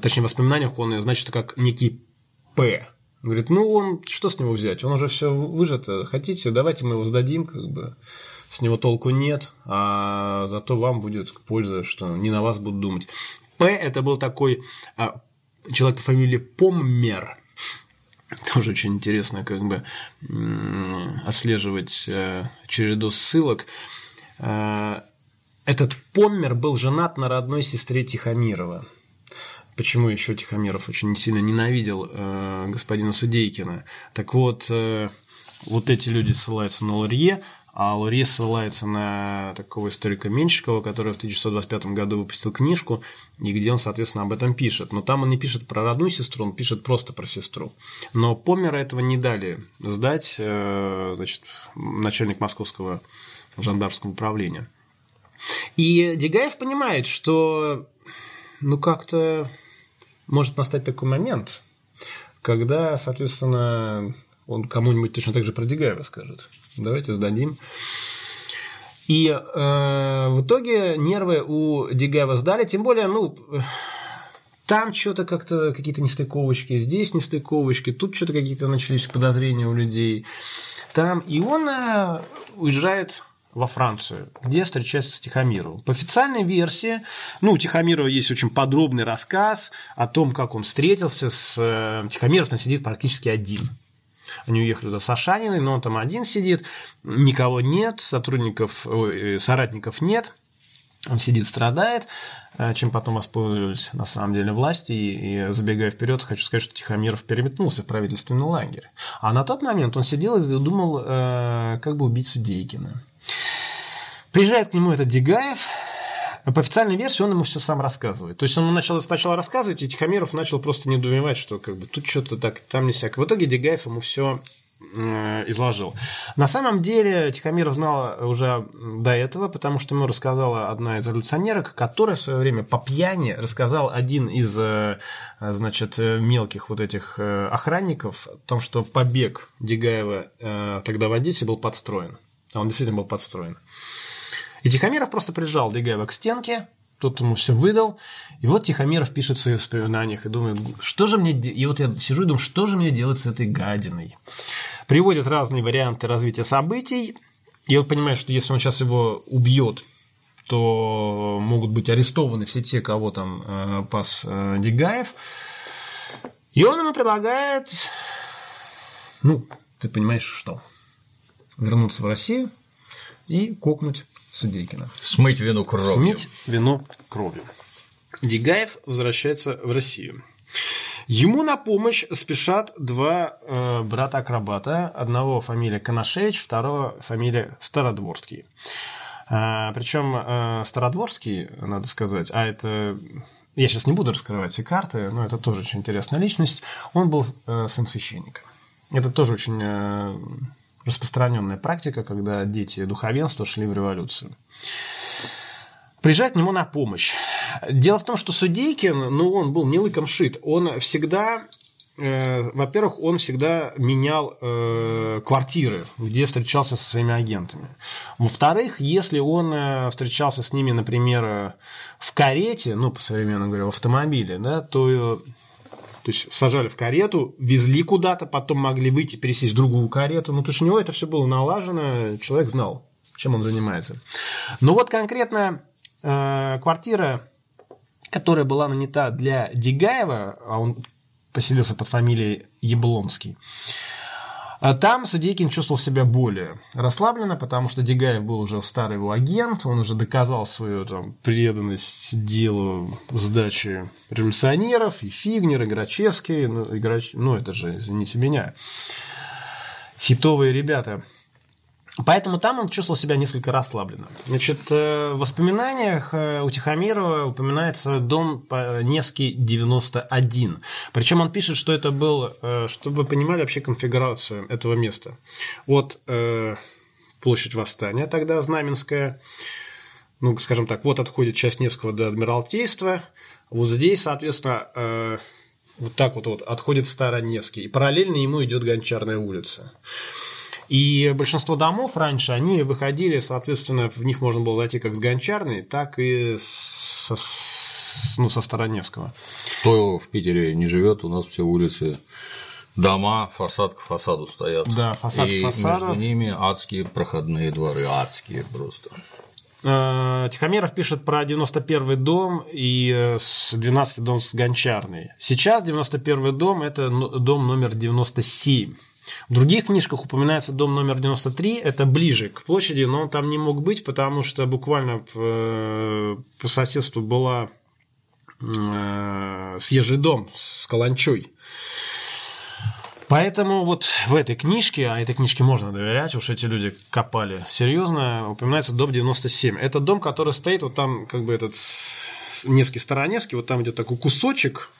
точнее, воспоминаниях он значит как некий П. Говорит, ну, он, что с него взять? Он уже все выжато. Хотите, давайте мы его сдадим, как бы. С него толку нет, а зато вам будет польза, что не на вас будут думать. П – это был такой а, человек по фамилии Поммер – тоже очень интересно как бы отслеживать э, череду ссылок. Э, Этот Поммер был женат на родной сестре Тихомирова. Почему еще Тихомиров очень сильно ненавидел э, господина Судейкина? Так вот, вот эти люди ссылаются на Лурье, а Лурье ссылается на такого историка Меньшикова, который в 1925 году выпустил книжку, и где он, соответственно, об этом пишет. Но там он не пишет про родную сестру, он пишет просто про сестру. Но Помера этого не дали сдать, э, значит, начальник московского жандармского управления. И Дегаев понимает, что ну как-то может настать такой момент, когда, соответственно, он кому-нибудь точно так же про Дегаева скажет. Давайте сдадим. И э, в итоге нервы у Дегаева сдали, тем более, ну, там что-то как-то какие-то нестыковочки, здесь нестыковочки, тут что-то какие-то начались подозрения у людей. Там, и он э, уезжает во Францию, где встречается с Тихомировым. По официальной версии, ну, у Тихомирова есть очень подробный рассказ о том, как он встретился с... э, Тихомиров там сидит практически один. Они уехали туда с Ашаниной, но он там один сидит, никого нет, сотрудников, ой, э, соратников нет. Он сидит, страдает, э, чем потом воспользовались на самом деле власти. И, и забегая вперед, хочу сказать, что Тихомиров переметнулся в правительственный лагерь. А на тот момент он сидел и думал, э, как бы убить Судейкина. Приезжает к нему этот Дегаев, по официальной версии он ему все сам рассказывает. То есть он начал сначала рассказывать, и Тихомиров начал просто недоумевать, что как бы тут что-то так, там не всякое. В итоге Дегаев ему все э, изложил. На самом деле Тихомиров знал уже до этого, потому что ему рассказала одна из революционерок, которая в свое время по пьяни рассказал один из э, значит, мелких вот этих э, охранников о том, что побег Дегаева тогда в Одессе был подстроен. А он действительно был подстроен. И Тихомиров просто прижал Дегаева к стенке, тот ему все выдал. И вот Тихомиров пишет в своих воспоминаниях и думает, что же мне... И вот я сижу и думаю, что же мне делать с этой гадиной? Приводит разные варианты развития событий. И он понимает, что если он сейчас его убьет, то могут быть арестованы все те, кого там э, пас э, Дегаев. И он ему предлагает, ну, ты понимаешь, что? Вернуться в Россию и кокнуть Судейкина. Смыть вину кровью. Смыть вину кровью. Дегаев возвращается в Россию. Ему на помощь спешат два э, брата-акробата. Одного фамилия Коношевич, второго фамилия Стародворский. А, причем э, Стародворский, надо сказать, а это я сейчас не буду раскрывать все карты, но это тоже очень интересная личность. Он был э, сын священника. Это тоже очень э, распространенная практика, когда дети духовенства шли в революцию. Приезжает к нему на помощь. Дело в том, что Судейкин, ну, он был не лыком шит. Он всегда э, во-первых, он всегда менял э, квартиры, где встречался со своими агентами. Во-вторых, если он э, встречался с ними, например, э, в карете, ну, по современному говоря, в автомобиле, да, то то есть сажали в карету, везли куда-то, потом могли выйти, пересесть в другую карету. Ну, то есть у него это все было налажено, человек знал, чем он занимается. Но вот конкретно э, квартира, которая была нанята для Дегаева, а он поселился под фамилией Яблонский, а там Судейкин чувствовал себя более расслабленно, потому что Дегаев был уже старый его агент, он уже доказал свою там, преданность делу сдачи революционеров, и Фигнер, и Грачевский, ну, и Грач... ну это же, извините меня, хитовые ребята – Поэтому там он чувствовал себя несколько расслабленно. Значит, э, в воспоминаниях э, у Тихомирова упоминается дом Невский 91. Причем он пишет, что это был, э, чтобы вы понимали вообще конфигурацию этого места. Вот площадь Восстания, тогда Знаменская, ну, скажем так, вот отходит часть Невского до Адмиралтейства, вот здесь, соответственно, вот так вот, вот отходит Староневский, и параллельно ему идет Гончарная улица. И большинство домов раньше, они выходили, соответственно, в них можно было зайти как с Гончарной, так и со, ну, со Староневского. Кто в Питере не живет, у нас все улицы дома фасад к фасаду стоят. Да, фасад и к фасаду. между ними адские проходные дворы, адские просто. Э, Тихомиров пишет про 91 дом и 12 э, дом с Гончарной. Сейчас 91 дом – это дом номер 97. В других книжках упоминается дом номер 93, это ближе к площади, но он там не мог быть, потому что буквально э, по соседству была э, съезжий дом с каланчой. Поэтому вот в этой книжке, а этой книжке можно доверять, уж эти люди копали серьезно, упоминается дом 97. Это дом, который стоит вот там, как бы этот Невский Староневский, вот там идет такой кусочек,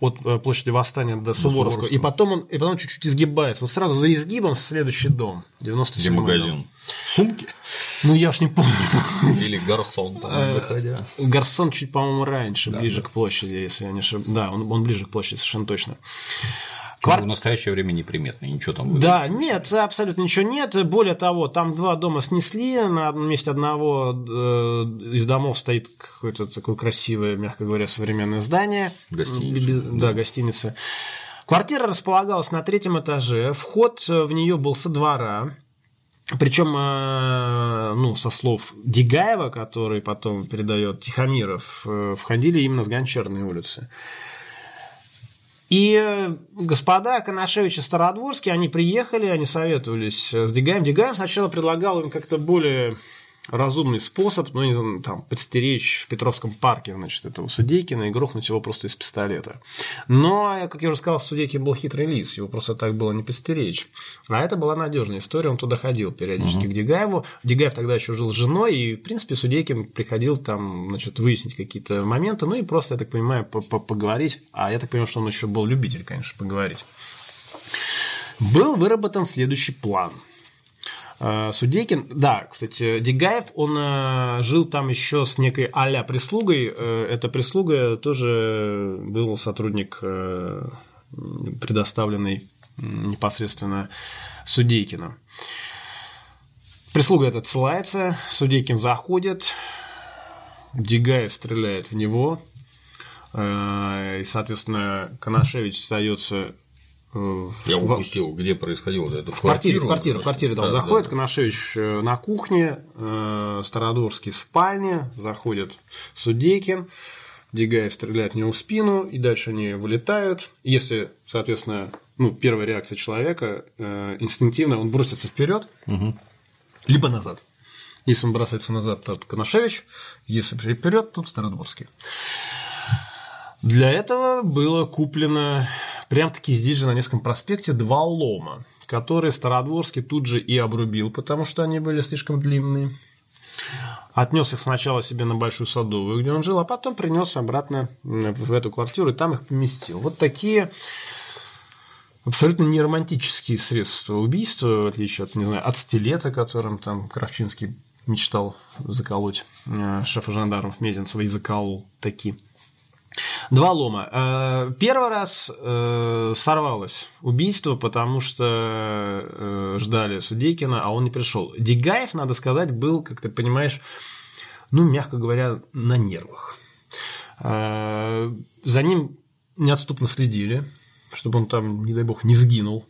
от э, площади Восстания до Суворовского, и потом он и потом чуть-чуть изгибается. Вот сразу за изгибом следующий дом. 97 Где магазин? Дом. Сумки? Ну, я уж не помню. Или Гарсон там, выходя. Э, Гарсон чуть, по-моему, раньше, да, ближе да. к площади, если я не ошибаюсь. Да, он, он ближе к площади, совершенно точно. Квар... В настоящее время неприметно, ничего там Да, нет, абсолютно ничего нет. Более того, там два дома снесли, на месте одного э, из домов стоит какое-то такое красивое, мягко говоря, современное здание. Гостиница. Да, гостиница. Квартира располагалась на третьем этаже, вход в нее был со двора. Причем, э, ну, со слов Дегаева, который потом передает Тихомиров, э, входили именно с Гончарной улицы. И господа Коношевич и Стародворский, они приехали, они советовались с Дегаем. Дегаем сначала предлагал им как-то более разумный способ, ну, не знаю, там, подстеречь в Петровском парке, значит, этого Судейкина и грохнуть его просто из пистолета. Но, как я уже сказал, Судейкин был хитрый лис, его просто так было не подстеречь. А это была надежная история, он туда ходил периодически угу. к Дегаеву. Дегаев тогда еще жил с женой, и, в принципе, Судейкин приходил там, значит, выяснить какие-то моменты, ну и просто, я так понимаю, поговорить. А я так понимаю, что он еще был любитель, конечно, поговорить. Был выработан следующий план – Судейкин, да, кстати, Дегаев, он э, жил там еще с некой а прислугой. Э, эта прислуга тоже был сотрудник, предоставленный непосредственно Судейкиным. Прислуга эта отсылается, Судейкин заходит, Дегаев стреляет в него, и, соответственно, Коношевич остается я упустил, где происходило это? В, в квартире, в квартире, в квартире там да, заходит да. Коношевич э, на кухне, э, Стародорский в спальне, заходит Судейкин, Дегаев стреляет в него в спину, и дальше они вылетают. Если, соответственно, ну, первая реакция человека э, инстинктивно, он бросится вперед, угу. либо назад. Если он бросается назад, то Коношевич, если вперед, то Стародворский. Для этого было куплено прям-таки здесь же на Невском проспекте два лома, которые Стародворский тут же и обрубил, потому что они были слишком длинные. Отнес их сначала себе на Большую Садовую, где он жил, а потом принес обратно в эту квартиру и там их поместил. Вот такие абсолютно не романтические средства убийства, в отличие от, не знаю, от стилета, которым там Кравчинский мечтал заколоть э, шефа жандармов Мезенцева и заколол такие. Два лома. Э, первый раз э, сорвалось убийство, потому что э, ждали Судейкина, а он не пришел. Дегаев, надо сказать, был, как ты понимаешь, ну, мягко говоря, на нервах. За ним неотступно следили, чтобы он там, не дай бог, не сгинул.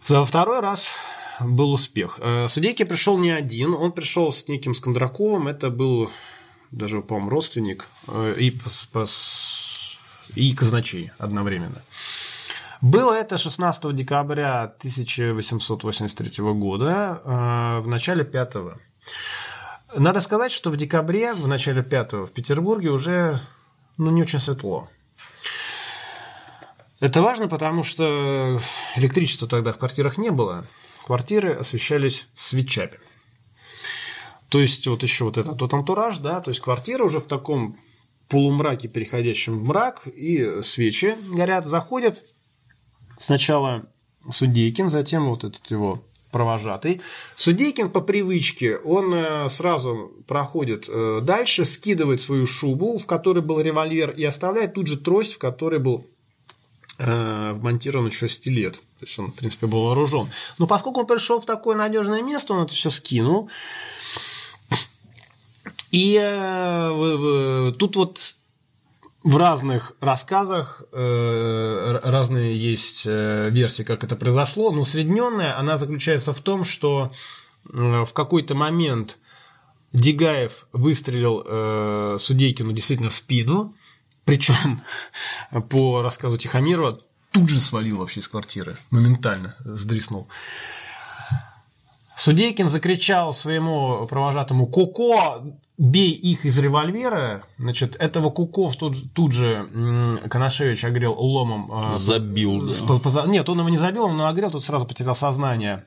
Второй раз был успех. Судейки пришел не один, он пришел с неким Скандраковым, это был даже, по-моему, родственник, э, и, и казначей одновременно. Было это 16 декабря 1883 года, э, в начале пятого. Надо сказать, что в декабре, в начале пятого в Петербурге уже ну, не очень светло. Это важно, потому что электричества тогда в квартирах не было. Квартиры освещались свечами. То есть вот еще вот этот вот антураж, да, то есть квартира уже в таком полумраке, переходящем в мрак, и свечи горят, заходят сначала Судейкин, затем вот этот его провожатый. Судейкин по привычке, он э, сразу проходит э, дальше, скидывает свою шубу, в которой был револьвер, и оставляет тут же трость, в которой был э, вмонтирован еще стилет. То есть он, в принципе, был вооружен. Но поскольку он пришел в такое надежное место, он это все скинул. И э, тут вот в разных рассказах э, разные есть э, версии, как это произошло, но усредненная она заключается в том, что в какой-то момент Дегаев выстрелил э, Судейкину действительно в спину, причем по рассказу Тихомирова тут же свалил вообще из квартиры, моментально сдриснул. Судейкин закричал своему провожатому «Коко, бей их из револьвера». Значит, этого Куков тут, тут же Коношевич огрел ломом. А, забил, да. Нет, он его не забил, он его огрел, тут сразу потерял сознание.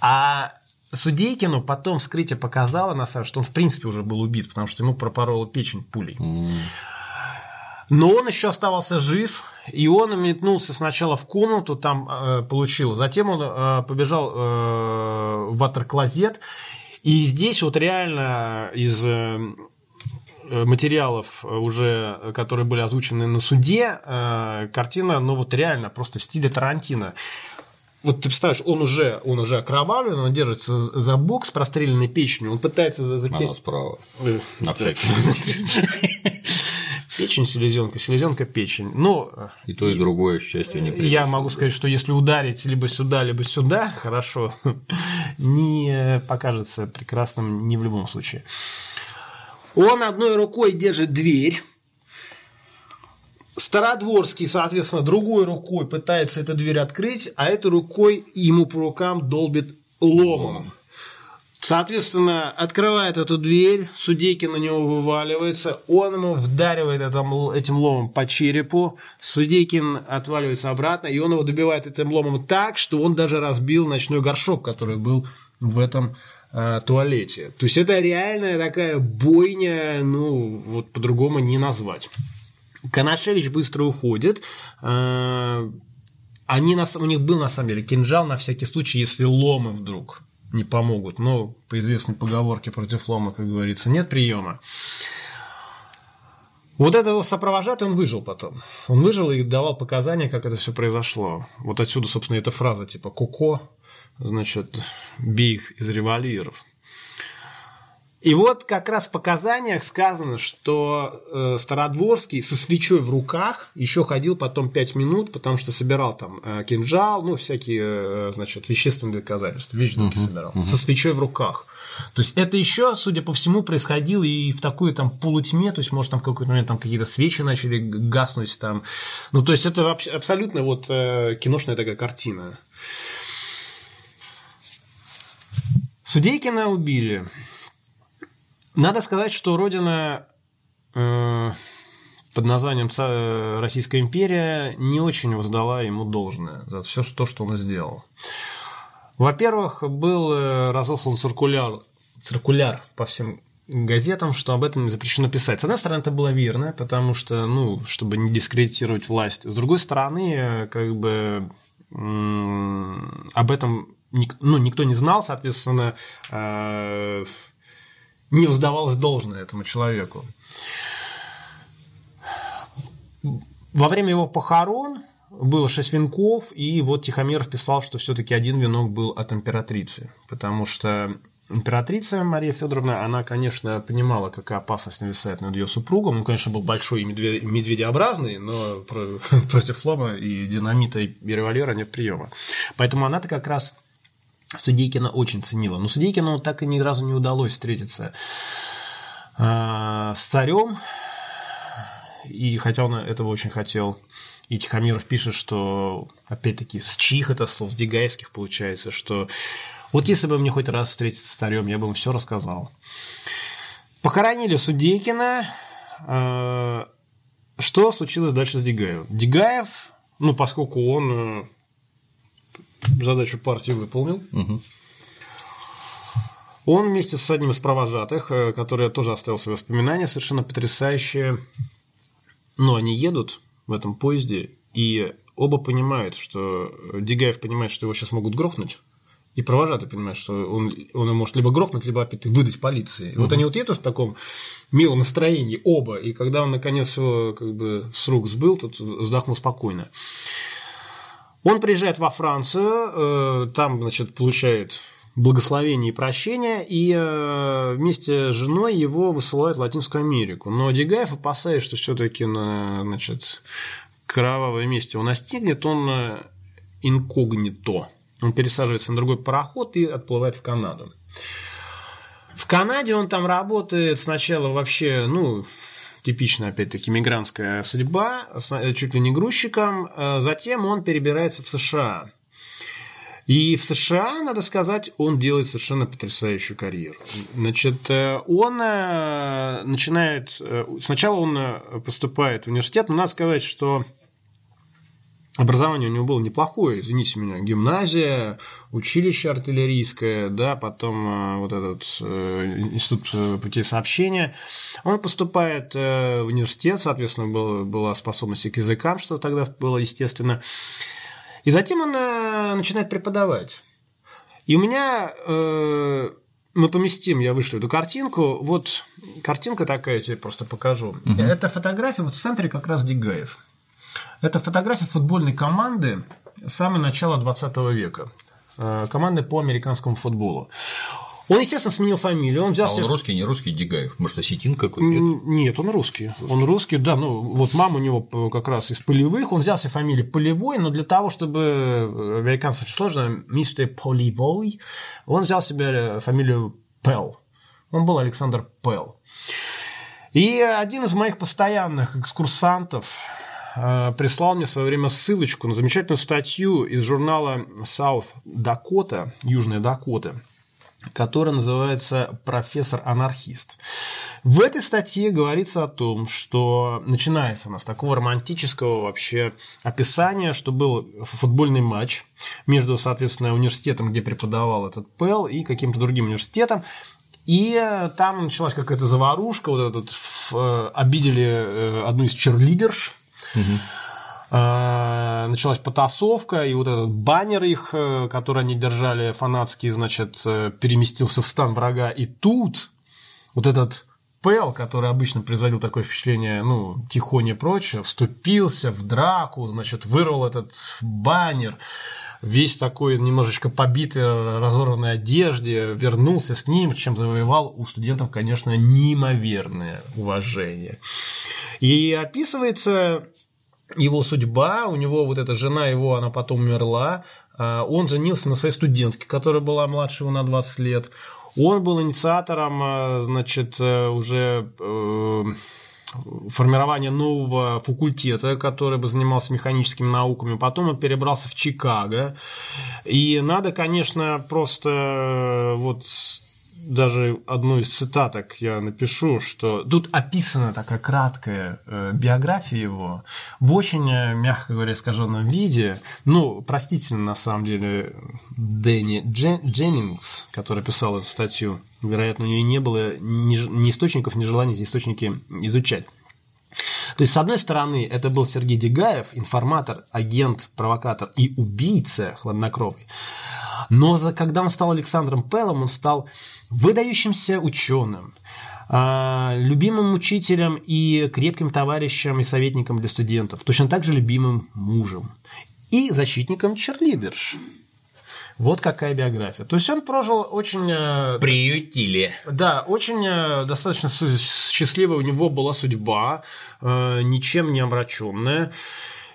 А Судейкину потом вскрытие показало, на самом деле, что он в принципе уже был убит, потому что ему пропорола печень пулей. Mm. Но он еще оставался жив, и он метнулся сначала в комнату, там э, получил, затем он э, побежал э, в ватер-клозет, и здесь вот реально из э, материалов уже, которые были озвучены на суде, э, картина, ну вот реально просто в стиле Тарантино. Вот ты представляешь, он уже, он уже окровавлен, он держится за бок с простреленной печенью, он пытается... Запе... Она справа. Э, на всякий Печень, селезенка, селезенка, печень. Но ну, и то, и другое, к счастью, не Я могу сказать, что если ударить либо сюда, либо сюда, хорошо, не покажется прекрасным ни в любом случае. Он одной рукой держит дверь, Стародворский, соответственно, другой рукой пытается эту дверь открыть, а этой рукой ему по рукам долбит ломом. Соответственно, открывает эту дверь, Судейкин на него вываливается, он ему вдаривает этим, этим ломом по черепу, Судейкин отваливается обратно, и он его добивает этим ломом так, что он даже разбил ночной горшок, который был в этом э, туалете. То есть это реальная такая бойня, ну, вот по-другому не назвать. Канашевич быстро уходит. Э, они, у них был на самом деле кинжал на всякий случай, если ломы вдруг не помогут. Но по известной поговорке против лома, как говорится, нет приема. Вот этого сопровожатый он выжил потом. Он выжил и давал показания, как это все произошло. Вот отсюда, собственно, эта фраза типа «Коко», значит, «бей их из револьверов». И вот как раз в показаниях сказано, что э, Стародворский со свечой в руках еще ходил потом 5 минут, потому что собирал там э, кинжал, ну, всякие, э, значит, вещественные доказательства, вещдоки uh-huh, собирал, uh-huh. со свечой в руках. То есть это еще, судя по всему, происходило и в такой там полутьме, то есть, может, там в какой-то момент там какие-то свечи начали гаснуть там. Ну, то есть это абсолютно вот э, киношная такая картина. Судейкина убили. Надо сказать, что родина э, под названием Российская империя не очень воздала ему должное за все то, что он сделал. Во-первых, был э, разослан циркуляр, циркуляр по всем газетам, что об этом запрещено писать. С одной стороны, это было верно, потому что, ну, чтобы не дискредитировать власть. С другой стороны, э, как бы об этом ну, никто не знал, соответственно, не вздавалось должное этому человеку. Во время его похорон было шесть венков, и вот Тихомиров писал, что все-таки один венок был от императрицы, потому что императрица Мария Федоровна, она, конечно, понимала, какая опасность нависает над ее супругом. Он, конечно, был большой и медведеобразный, но против лома и динамита и револьвера нет приема. Поэтому она-то как раз Судейкина очень ценила. Но Судейкину так и ни разу не удалось встретиться а, с царем, и хотя он этого очень хотел, и Тихомиров пишет, что, опять-таки, с чьих это слов, с Дегаевских получается, что вот если бы мне хоть раз встретиться с царем, я бы ему все рассказал. Похоронили Судейкина. А, что случилось дальше с Дегаевым? Дегаев, ну, поскольку он э, задачу партии выполнил. Угу. Он вместе с одним из провожатых, э, который тоже оставил свои воспоминания, совершенно потрясающие. Но они едут в этом поезде, и оба понимают, что Дегаев понимает, что его сейчас могут грохнуть, и провожатый понимает, что он, он может либо грохнуть, либо опять выдать полиции. угу. вот они вот едут в таком милом настроении оба, и когда он наконец его как бы с рук сбыл, тот вздохнул спокойно. Он приезжает во Францию, э, там, значит, получает благословение и прощение, и э, вместе с женой его высылают в Латинскую Америку. Но Дегаев, опасаясь, что все-таки на значит, кровавое месте он настигнет, он э, инкогнито. Он пересаживается на другой пароход и отплывает в Канаду. В Канаде он там работает сначала вообще, ну, типичная, опять-таки, мигрантская судьба, чуть ли не грузчиком. Э, затем он перебирается в США. И в США, надо сказать, он делает совершенно потрясающую карьеру. Значит, э, он э, начинает... Сначала он поступает в университет, но надо сказать, что Образование у него было неплохое, извините меня, гимназия, училище артиллерийское, да, потом э, вот этот э, институт э, путей сообщения. Он поступает в университет, соответственно, был, была способность к языкам, что тогда было естественно. И затем он начинает преподавать. И у меня мы поместим, я вышлю эту картинку. Вот картинка такая, я тебе просто покажу. Угу. Это фотография, вот в центре как раз Дигаев. Это фотография футбольной команды с самого начала 20 века. Э, команды по американскому футболу. Он, естественно, сменил фамилию. Он взял а он себе... русский, не русский Дегаев? Может, осетин какой-то? Нет, он русский. русский. Он русский, да. Ну, вот мама у него как раз из полевых. Он взял себе фамилию Полевой, но для того, чтобы э, американцам очень сложно, мистер Полевой, он взял себе фамилию Пел. Он был Александр Пел. И один из моих постоянных экскурсантов э, прислал мне в свое время ссылочку на замечательную статью из журнала South Dakota, Южная Дакота, которая называется «Профессор-анархист». В этой статье говорится о том, что начинается она с такого романтического вообще описания, что был футбольный матч между, соответственно, университетом, где преподавал этот Пэл, и каким-то другим университетом, и там началась какая-то заварушка, вот этот, э, обидели э, одну из черлидерш, Э, началась потасовка, и вот этот баннер их, э, который они держали, фанатский, значит, э, переместился в стан врага. И тут вот этот Пэл, который обычно производил такое впечатление, ну, тихоне и прочее, вступился в драку, значит, вырвал этот баннер, весь такой немножечко побитый, разорванной одежде, вернулся с ним, чем завоевал у студентов, конечно, неимоверное уважение. И описывается его судьба, у него вот эта жена его, она потом умерла, а, он женился на своей студентке, которая была младше его на 20 лет. Он был инициатором, а, значит, э, уже э, формирования нового факультета, который бы занимался механическими науками. Потом он перебрался в Чикаго. И надо, конечно, просто э, вот даже одну из цитаток я напишу, что тут описана такая краткая э, биография его в очень, э, мягко говоря, искаженном виде. Ну, простительно, на самом деле, Дэнни Джен, Дженнингс, который писал эту статью, вероятно, у нее не было ни, ни источников, ни желания эти источники изучать. То есть, с одной стороны, это был Сергей Дегаев, информатор, агент, провокатор и убийца хладнокровный. Но когда он стал Александром Пеллом, он стал выдающимся ученым, а, любимым учителем и крепким товарищем и советником для студентов, точно так же любимым мужем и защитником черлидерш. Вот какая биография. То есть он прожил очень... Э, Приютили. Да, очень э, достаточно счастливая у него была судьба, э, ничем не омраченная.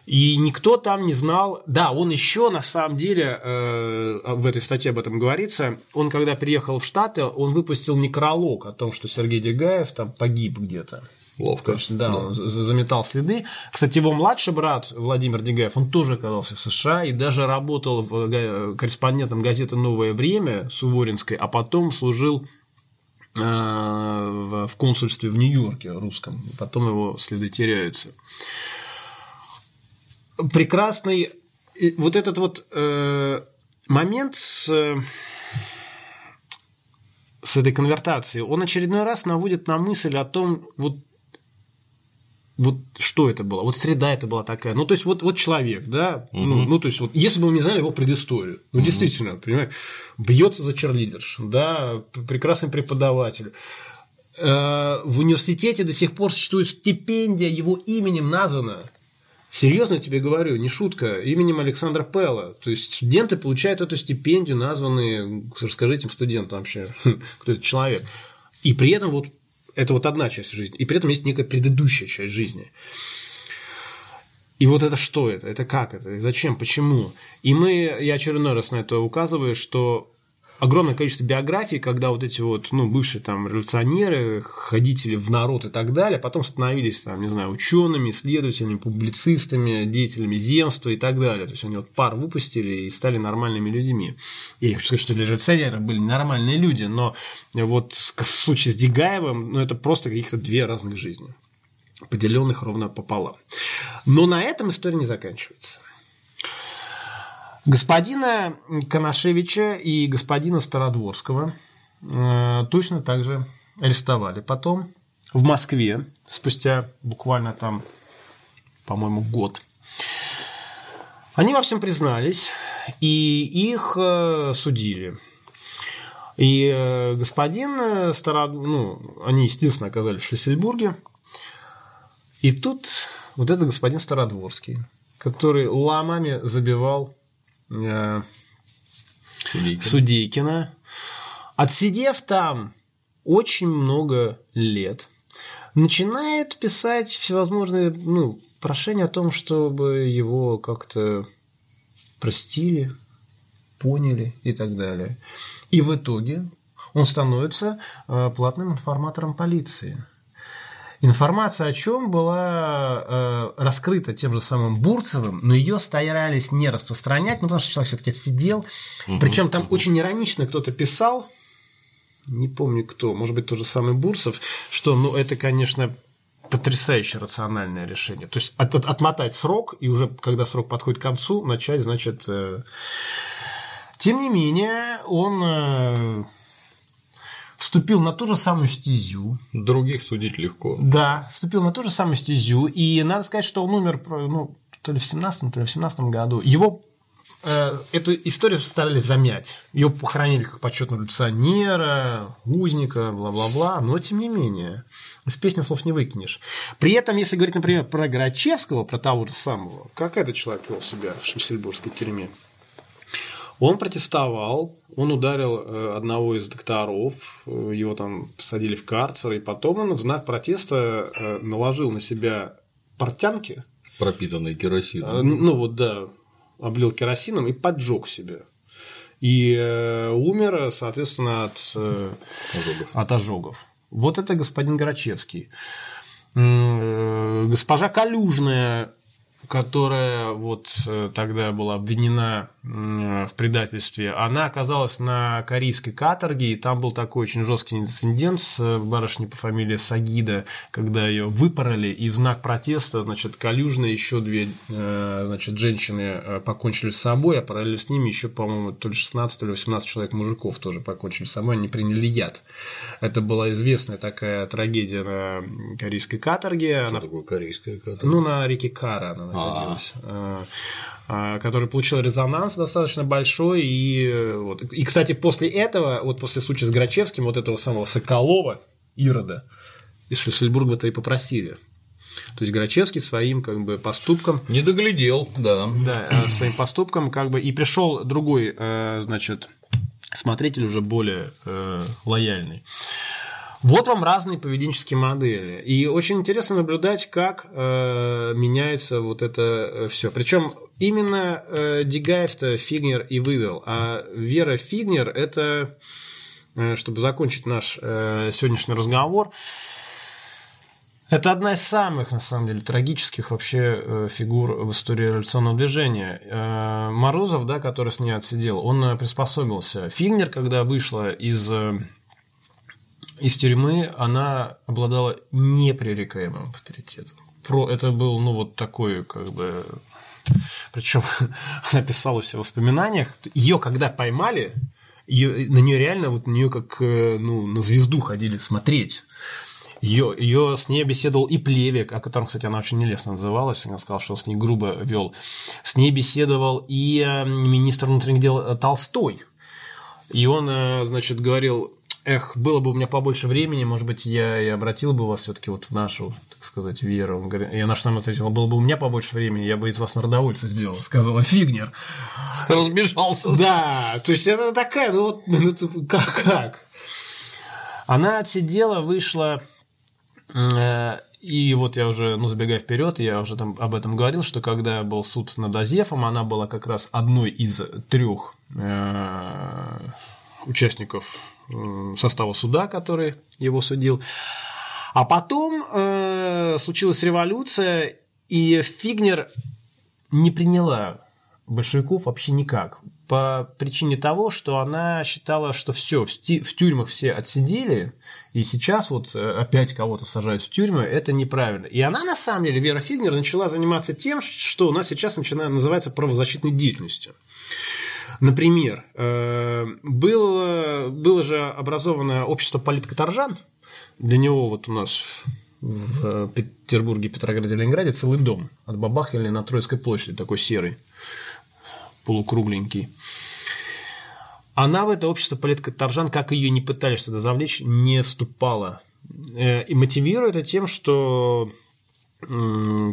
И никто там не знал. Да, он еще на самом деле, э, в этой статье об этом говорится, он когда приехал в Штаты, он выпустил некролог о том, что Сергей Дегаев там погиб где-то. Ловко. Есть, да, да, он заметал следы. Кстати, его младший брат Владимир Дегаев, он тоже оказался в США и даже работал в корреспондентом газеты «Новое время» Суворинской, а потом служил э, в консульстве в Нью-Йорке русском. Потом его следы теряются прекрасный вот этот вот э, момент с, с этой конвертацией, он очередной раз наводит на мысль о том, вот вот что это было, вот среда это была такая, ну то есть вот, вот человек, да, угу. ну, ну то есть вот если бы мы не знали его предысторию, ну угу. действительно, понимаешь, бьется за черлидерш, да, прекрасный преподаватель, э, в университете до сих пор существует стипендия, его именем названа, Серьезно тебе говорю, не шутка, именем Александра Пелла. То есть студенты получают эту стипендию, названные, расскажите этим студентам вообще, кто этот человек. И при этом вот это вот одна часть жизни, и при этом есть некая предыдущая часть жизни. И вот это что это? Это как это? Зачем? Почему? И мы, я очередной раз на это указываю, что огромное количество биографий, когда вот эти вот, ну, бывшие там революционеры, ходители в народ и так далее, потом становились там, не знаю, учеными, исследователями, публицистами, деятелями земства и так далее. То есть они вот пар выпустили и стали нормальными людьми. Я хочу сказать, что для революционеров были нормальные люди, но вот в случае с Дегаевым, ну, это просто каких-то две разных жизни, поделенных ровно пополам. Но на этом история не заканчивается. Господина Коношевича и господина Стародворского э, точно так же арестовали потом в Москве спустя буквально там, по-моему, год. Они во всем признались, и их э, судили. И э, господин Старод... ну, они, естественно, оказались в Шлиссельбурге. И тут вот этот господин Стародворский, который ломами забивал Судейкина. Судейкина. Отсидев там очень много лет, начинает писать всевозможные ну, прошения о том, чтобы его как-то простили, поняли и так далее. И в итоге он становится э, платным информатором полиции. Информация о чем была э, раскрыта тем же самым Бурцевым, но ее старались не распространять, ну, потому что человек все-таки отсидел. Причем там очень иронично кто-то писал, не помню кто, может быть, тот же самый Бурцев, что, ну, это, конечно, потрясающе рациональное решение. То есть от, от- отмотать срок, и уже когда срок подходит к концу, начать, значит... э, Тем не менее, он э, вступил на ту же самую стезю, Других судить легко. да, вступил на ту же самую стезю, и надо сказать, что он умер, ну, то ли в 17 то ли в 17 году. Его э, эту историю старались замять. Его похоронили как почетного революционера, узника, бла-бла-бла, но тем не менее. Из песни слов не выкинешь. При этом, если говорить, например, про Грачевского, про того же самого, как этот человек вел себя в Шамсельбургской тюрьме? Он протестовал, он ударил э, одного из докторов, э, его там посадили в карцер, и потом он в знак протеста э, наложил на себя портянки, Пропитанный э, керосином. ну вот да, облил керосином и поджег себя. И умер, соответственно, от, Ожогов. от ожогов. Вот это господин Грачевский. Госпожа Калюжная, которая вот э, тогда была обвинена м, в предательстве, она оказалась на корейской каторге, и там был такой очень жесткий инцидент с э, барышней по фамилии Сагида, когда ее выпороли, и в знак протеста, значит, Калюжная еще две, э, значит, женщины э, покончили с собой, а параллельно с ними еще, по-моему, то ли 16, то ли 18 человек мужиков тоже покончили с собой, они приняли яд. Это была известная такая трагедия на корейской каторге. Что Она такое корейская каторга? ну, на реке Кара она находилась. э, э, Который получил резонанс достаточно большой. И, э, вот. и, кстати, после этого, вот после случая с Грачевским, вот этого самого Соколова, Ирода, из Шлиссельбурга-то и попросили. То есть Грачевский своим как бы поступком Не доглядел, да. да, э, своим поступком как бы и пришел другой, э, значит, смотритель уже более лояльный. Вот вам разные поведенческие модели. И очень интересно наблюдать, как э, меняется вот это все. Причем именно э, Дегаев-то Фигнер и выдал, а Вера Фигнер это, э, чтобы закончить наш э, сегодняшний разговор, это одна из самых, на самом деле, трагических вообще э, фигур в истории революционного движения. Э, Морозов, да, который с ней отсидел, он э, приспособился. Фигнер, когда вышла из, э, из тюрьмы, она обладала непререкаемым авторитетом. Про, это был, ну, вот такой, как бы... Причем она писала все в воспоминаниях. Ее, когда поймали, её- на нее реально, вот на нее как э, ну, на звезду ходили смотреть. Ее, ее с ней беседовал и Плевик, о котором, кстати, она очень нелестно называлась. Он сказал, что он с ней грубо вел. С ней беседовал и э, министр внутренних дел э, Толстой. И он, значит, говорил, эх, было бы у меня побольше времени, может быть, я и обратил бы вас все-таки вот в нашу, так сказать, веру. Он говорит- она что нам ответила, было бы у меня побольше времени, я бы из вас народовольца сделал, сказала Фигнер. Разбежался. Да, то есть это такая, ну вот, ну, как, как? Она отсидела, вышла, э, и вот я уже, ну, забегая вперед, я уже там об этом говорил, что когда был суд над Азефом, она была как раз одной из трех э, участников состава суда, который его судил. А потом э, случилась революция, и Фигнер не приняла большевиков вообще никак. По причине того, что она считала, что все, в, тюрьмах все отсидели, и сейчас вот э, опять кого-то сажают в тюрьму, это неправильно. И она, на самом деле, Вера Фигнер, начала заниматься тем, что у нас сейчас начинает, называется правозащитной деятельностью. Например, э, было, было же образовано общество политкоторжан. Для него вот у нас в э, Петербурге, Петрограде, Ленинграде целый дом от Бабахали на Троицкой площади, такой серый, полукругленький. Она в это общество политкоторжан, как ее не пытались туда завлечь, не вступала. Э, И мотивирует это тем, что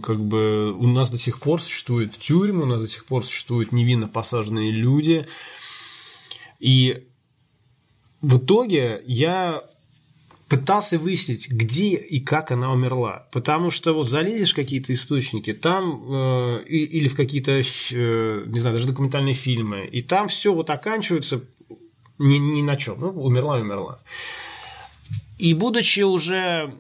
как бы у нас до сих пор существуют тюрьмы, у нас до сих пор существуют невинно посаженные люди. И в итоге я пытался выяснить, где и как она умерла. Потому что вот залезешь в какие-то источники, там э, или в какие-то, э, не знаю, даже документальные фильмы, и там все вот оканчивается ни, ни на чем. Ну, умерла и умерла. И будучи уже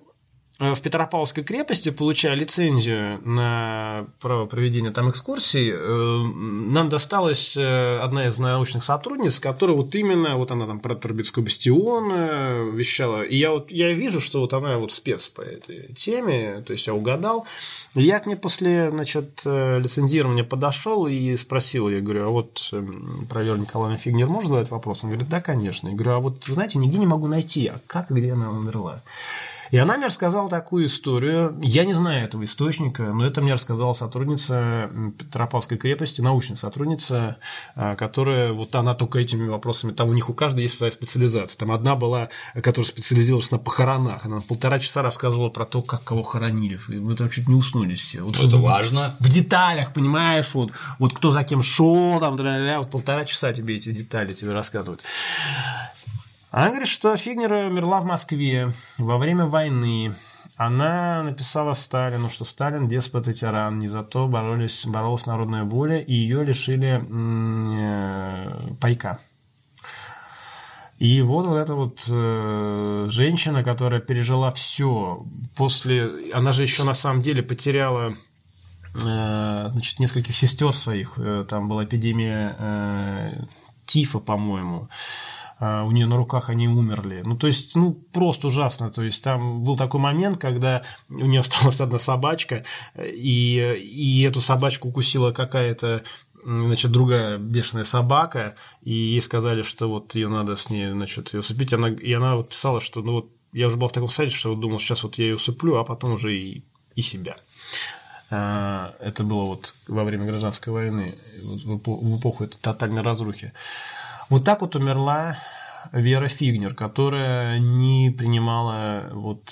в Петропавловской крепости, получая лицензию на право проведения там экскурсий, э, нам досталась э, одна из научных сотрудниц, которая вот именно, вот она там про Трубецкий бастион вещала, и я вот я вижу, что вот она вот спец по этой теме, то есть я угадал, я к ней после, значит, лицензирования подошел и спросил, я говорю, а вот эм, про Веру Николаевну Фигнер можно задать вопрос? Он говорит, да, конечно. Я говорю, а вот, знаете, нигде не могу найти, а как где она умерла? И она мне рассказала такую историю. Я не знаю этого источника, но это мне рассказала сотрудница Петропавловской крепости, научная сотрудница, а, которая вот она только этими вопросами, там у них у каждой есть своя специализация. Там одна была, которая специализировалась на похоронах. Она полтора часа рассказывала про то, как кого хоронили. Мы там чуть не уснули все. Вот это важно. В деталях, понимаешь, вот, вот кто за кем шел, там, вот полтора часа тебе эти детали тебе рассказывают. Она говорит, что Фигнер умерла в Москве во время войны. Она написала Сталину, что Сталин деспот и тиран, не за то боролись, боролась народная воля, и ее лишили э, пайка. И вот, вот эта вот э, женщина, которая пережила все после... Она же еще на самом деле потеряла э, значит, нескольких сестер своих. Э, там была эпидемия э, тифа, по-моему. У нее на руках они умерли. Ну, то есть, ну, просто ужасно. То есть, там был такой момент, когда у нее осталась одна собачка, и, и эту собачку укусила какая-то значит, другая бешеная собака, и ей сказали, что вот ее надо с ней, значит, ее усыпить. Она, и она вот писала, что, ну, вот я уже был в таком состоянии, что думал, сейчас вот я ее усыплю, а потом уже и, и себя. А, это было вот во время гражданской войны, в эпоху этой тотальной разрухи. Вот так вот умерла Вера Фигнер, которая не принимала вот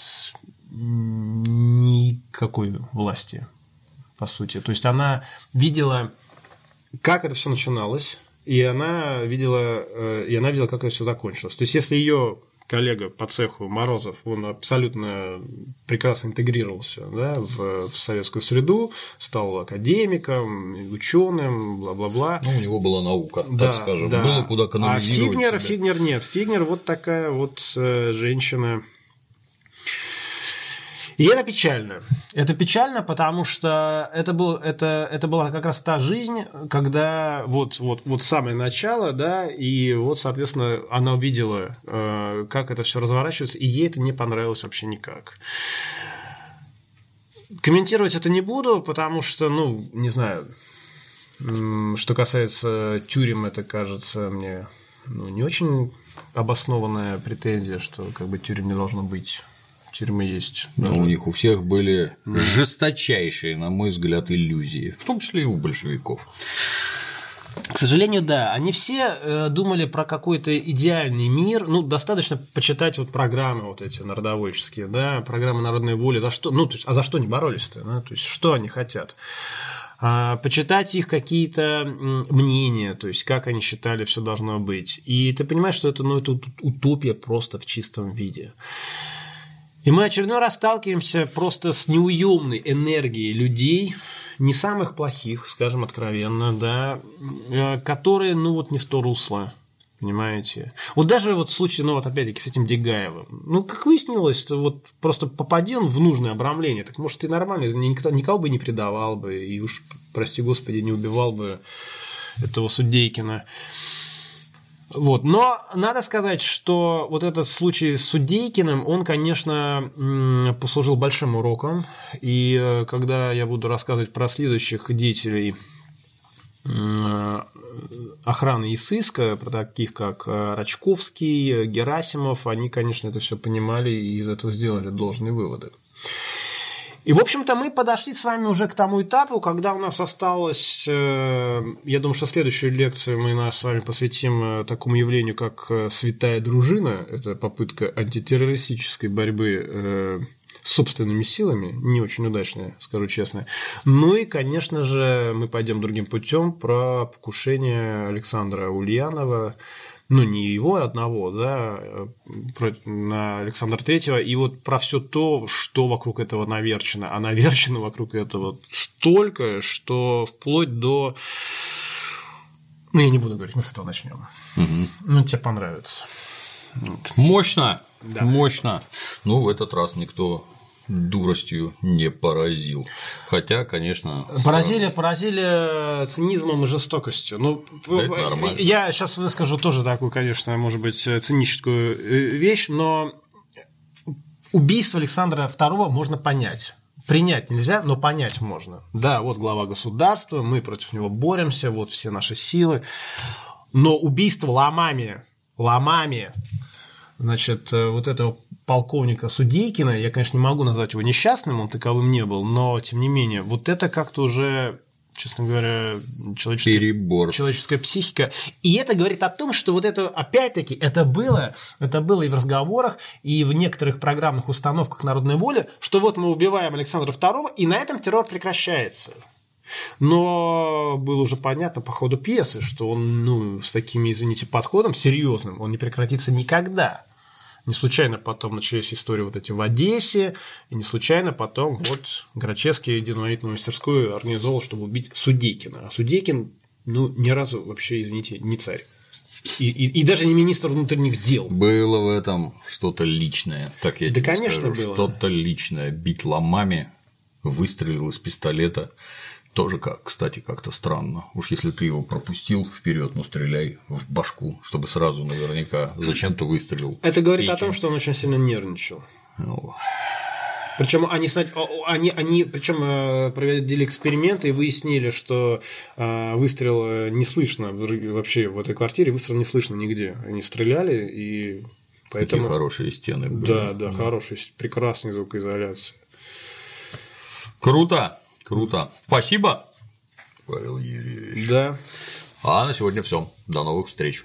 никакой власти, по сути. То есть она видела, как это все начиналось, и она видела, э, и она видела, как это все закончилось. То есть, если ее коллега по цеху Морозов, он абсолютно прекрасно интегрировался да, в, в советскую среду, стал академиком, ученым, бла-бла-бла. Ну, у него была наука, да, так скажем, да. было куда канализировать А Фигнер, себя. Фигнер нет. Фигнер вот такая вот э, женщина, и это печально. Это печально, потому что это, был, это, это была как раз та жизнь, когда вот, вот, вот самое начало, да, и вот, соответственно, она увидела, э, как это все разворачивается, и ей это не понравилось вообще никак. Комментировать это не буду, потому что, ну, не знаю, что касается тюрем, это кажется мне ну, не очень обоснованная претензия, что как бы тюрем не должно быть тюрьмы есть. Но у них у всех были жесточайшие, на мой взгляд, иллюзии, в том числе и у большевиков. К сожалению, да. Они все э, думали про какой-то идеальный мир. Ну, достаточно почитать вот программы вот эти народовольческие, да, программы народной воли. За что? Ну, то есть, а за что они боролись-то? Да? То есть, что они хотят? А, почитать их какие-то мнения, то есть как они считали все должно быть. И ты понимаешь, что это, ну, это утопия просто в чистом виде. И мы очередной раз сталкиваемся просто с неуемной энергией людей, не самых плохих, скажем откровенно, да, э, которые, ну вот, не в то русло, понимаете. Вот даже вот в случае, ну вот опять-таки с этим Дегаевым, ну как выяснилось, вот просто попади он в нужное обрамление, так может и нормально, никто, никого бы не предавал бы, и уж, прости господи, не убивал бы этого Судейкина. Вот. Но надо сказать, что вот этот случай с Судейкиным, он, конечно, послужил большим уроком. И э, когда я буду рассказывать про следующих деятелей охраны и сыска, про таких как э, Рачковский, Герасимов, они, конечно, это все понимали и из этого сделали должные выводы. И, в общем-то, мы подошли с вами уже к тому этапу, когда у нас осталось, э, я думаю, что следующую лекцию мы нас с вами посвятим э, такому явлению, как э, святая дружина. Это попытка антитеррористической борьбы с собственными силами, не очень удачная, скажу честно. Ну и, конечно же, мы пойдем другим путем про покушение Александра Ульянова, ну, не его одного, да, на Александра Третьего, и вот про все то, что вокруг этого наверчено. А наверчено вокруг этого столько, что вплоть до... Ну, я не буду говорить, мы с этого начнем. Угу. Ну, тебе понравится. Вот. Мощно, да. мощно. Ну, в этот раз никто дуростью не поразил. Хотя, конечно. Поразили, поразили цинизмом и жестокостью. Ну, это нормально. я сейчас выскажу тоже такую, конечно, может быть, циническую э, вещь, но убийство Александра II можно понять. Принять нельзя, но понять можно. Да, вот глава государства, мы против него боремся, вот все наши силы. Но убийство ломами, ломами, значит, э, вот этого полковника Судейкина, я, конечно, не могу назвать его несчастным, он таковым не был, но, тем не менее, вот это как-то уже честно говоря, человеческая, Перебор. человеческая психика. И это говорит о том, что вот это, опять-таки, это было, это было и в разговорах, и в некоторых программных установках народной воли, что вот мы убиваем Александра II, и на этом террор прекращается. Но было уже понятно по ходу пьесы, что он ну, с таким, извините, подходом серьезным, он не прекратится никогда. Не случайно потом начались истории вот эти в Одессе, и не случайно потом вот Грачевский динамитную мастерскую организовал, чтобы убить Судейкина. А Судейкин, ну, ни разу вообще, извините, не царь. И, и, и даже не министр внутренних дел. Было в этом что-то личное, так я Да, тебе конечно, скажу. было. Что-то личное. Бить ломами, выстрелил из пистолета. Тоже, как, кстати, как-то странно. Уж если ты его пропустил вперед, ну стреляй в башку, чтобы сразу наверняка зачем ты выстрелил. Это говорит о том, что он очень сильно нервничал. Ну, Причем они, они, они причем э, проводили эксперименты и выяснили, что э, выстрел э, не слышно вообще в этой квартире, выстрел не слышно нигде. Они стреляли и Какие поэтому хорошие стены были. да, да, хороший, прекрасный звукоизоляция. Круто, круто. Спасибо, Павел Юрьевич. Да. А на сегодня все. До новых встреч.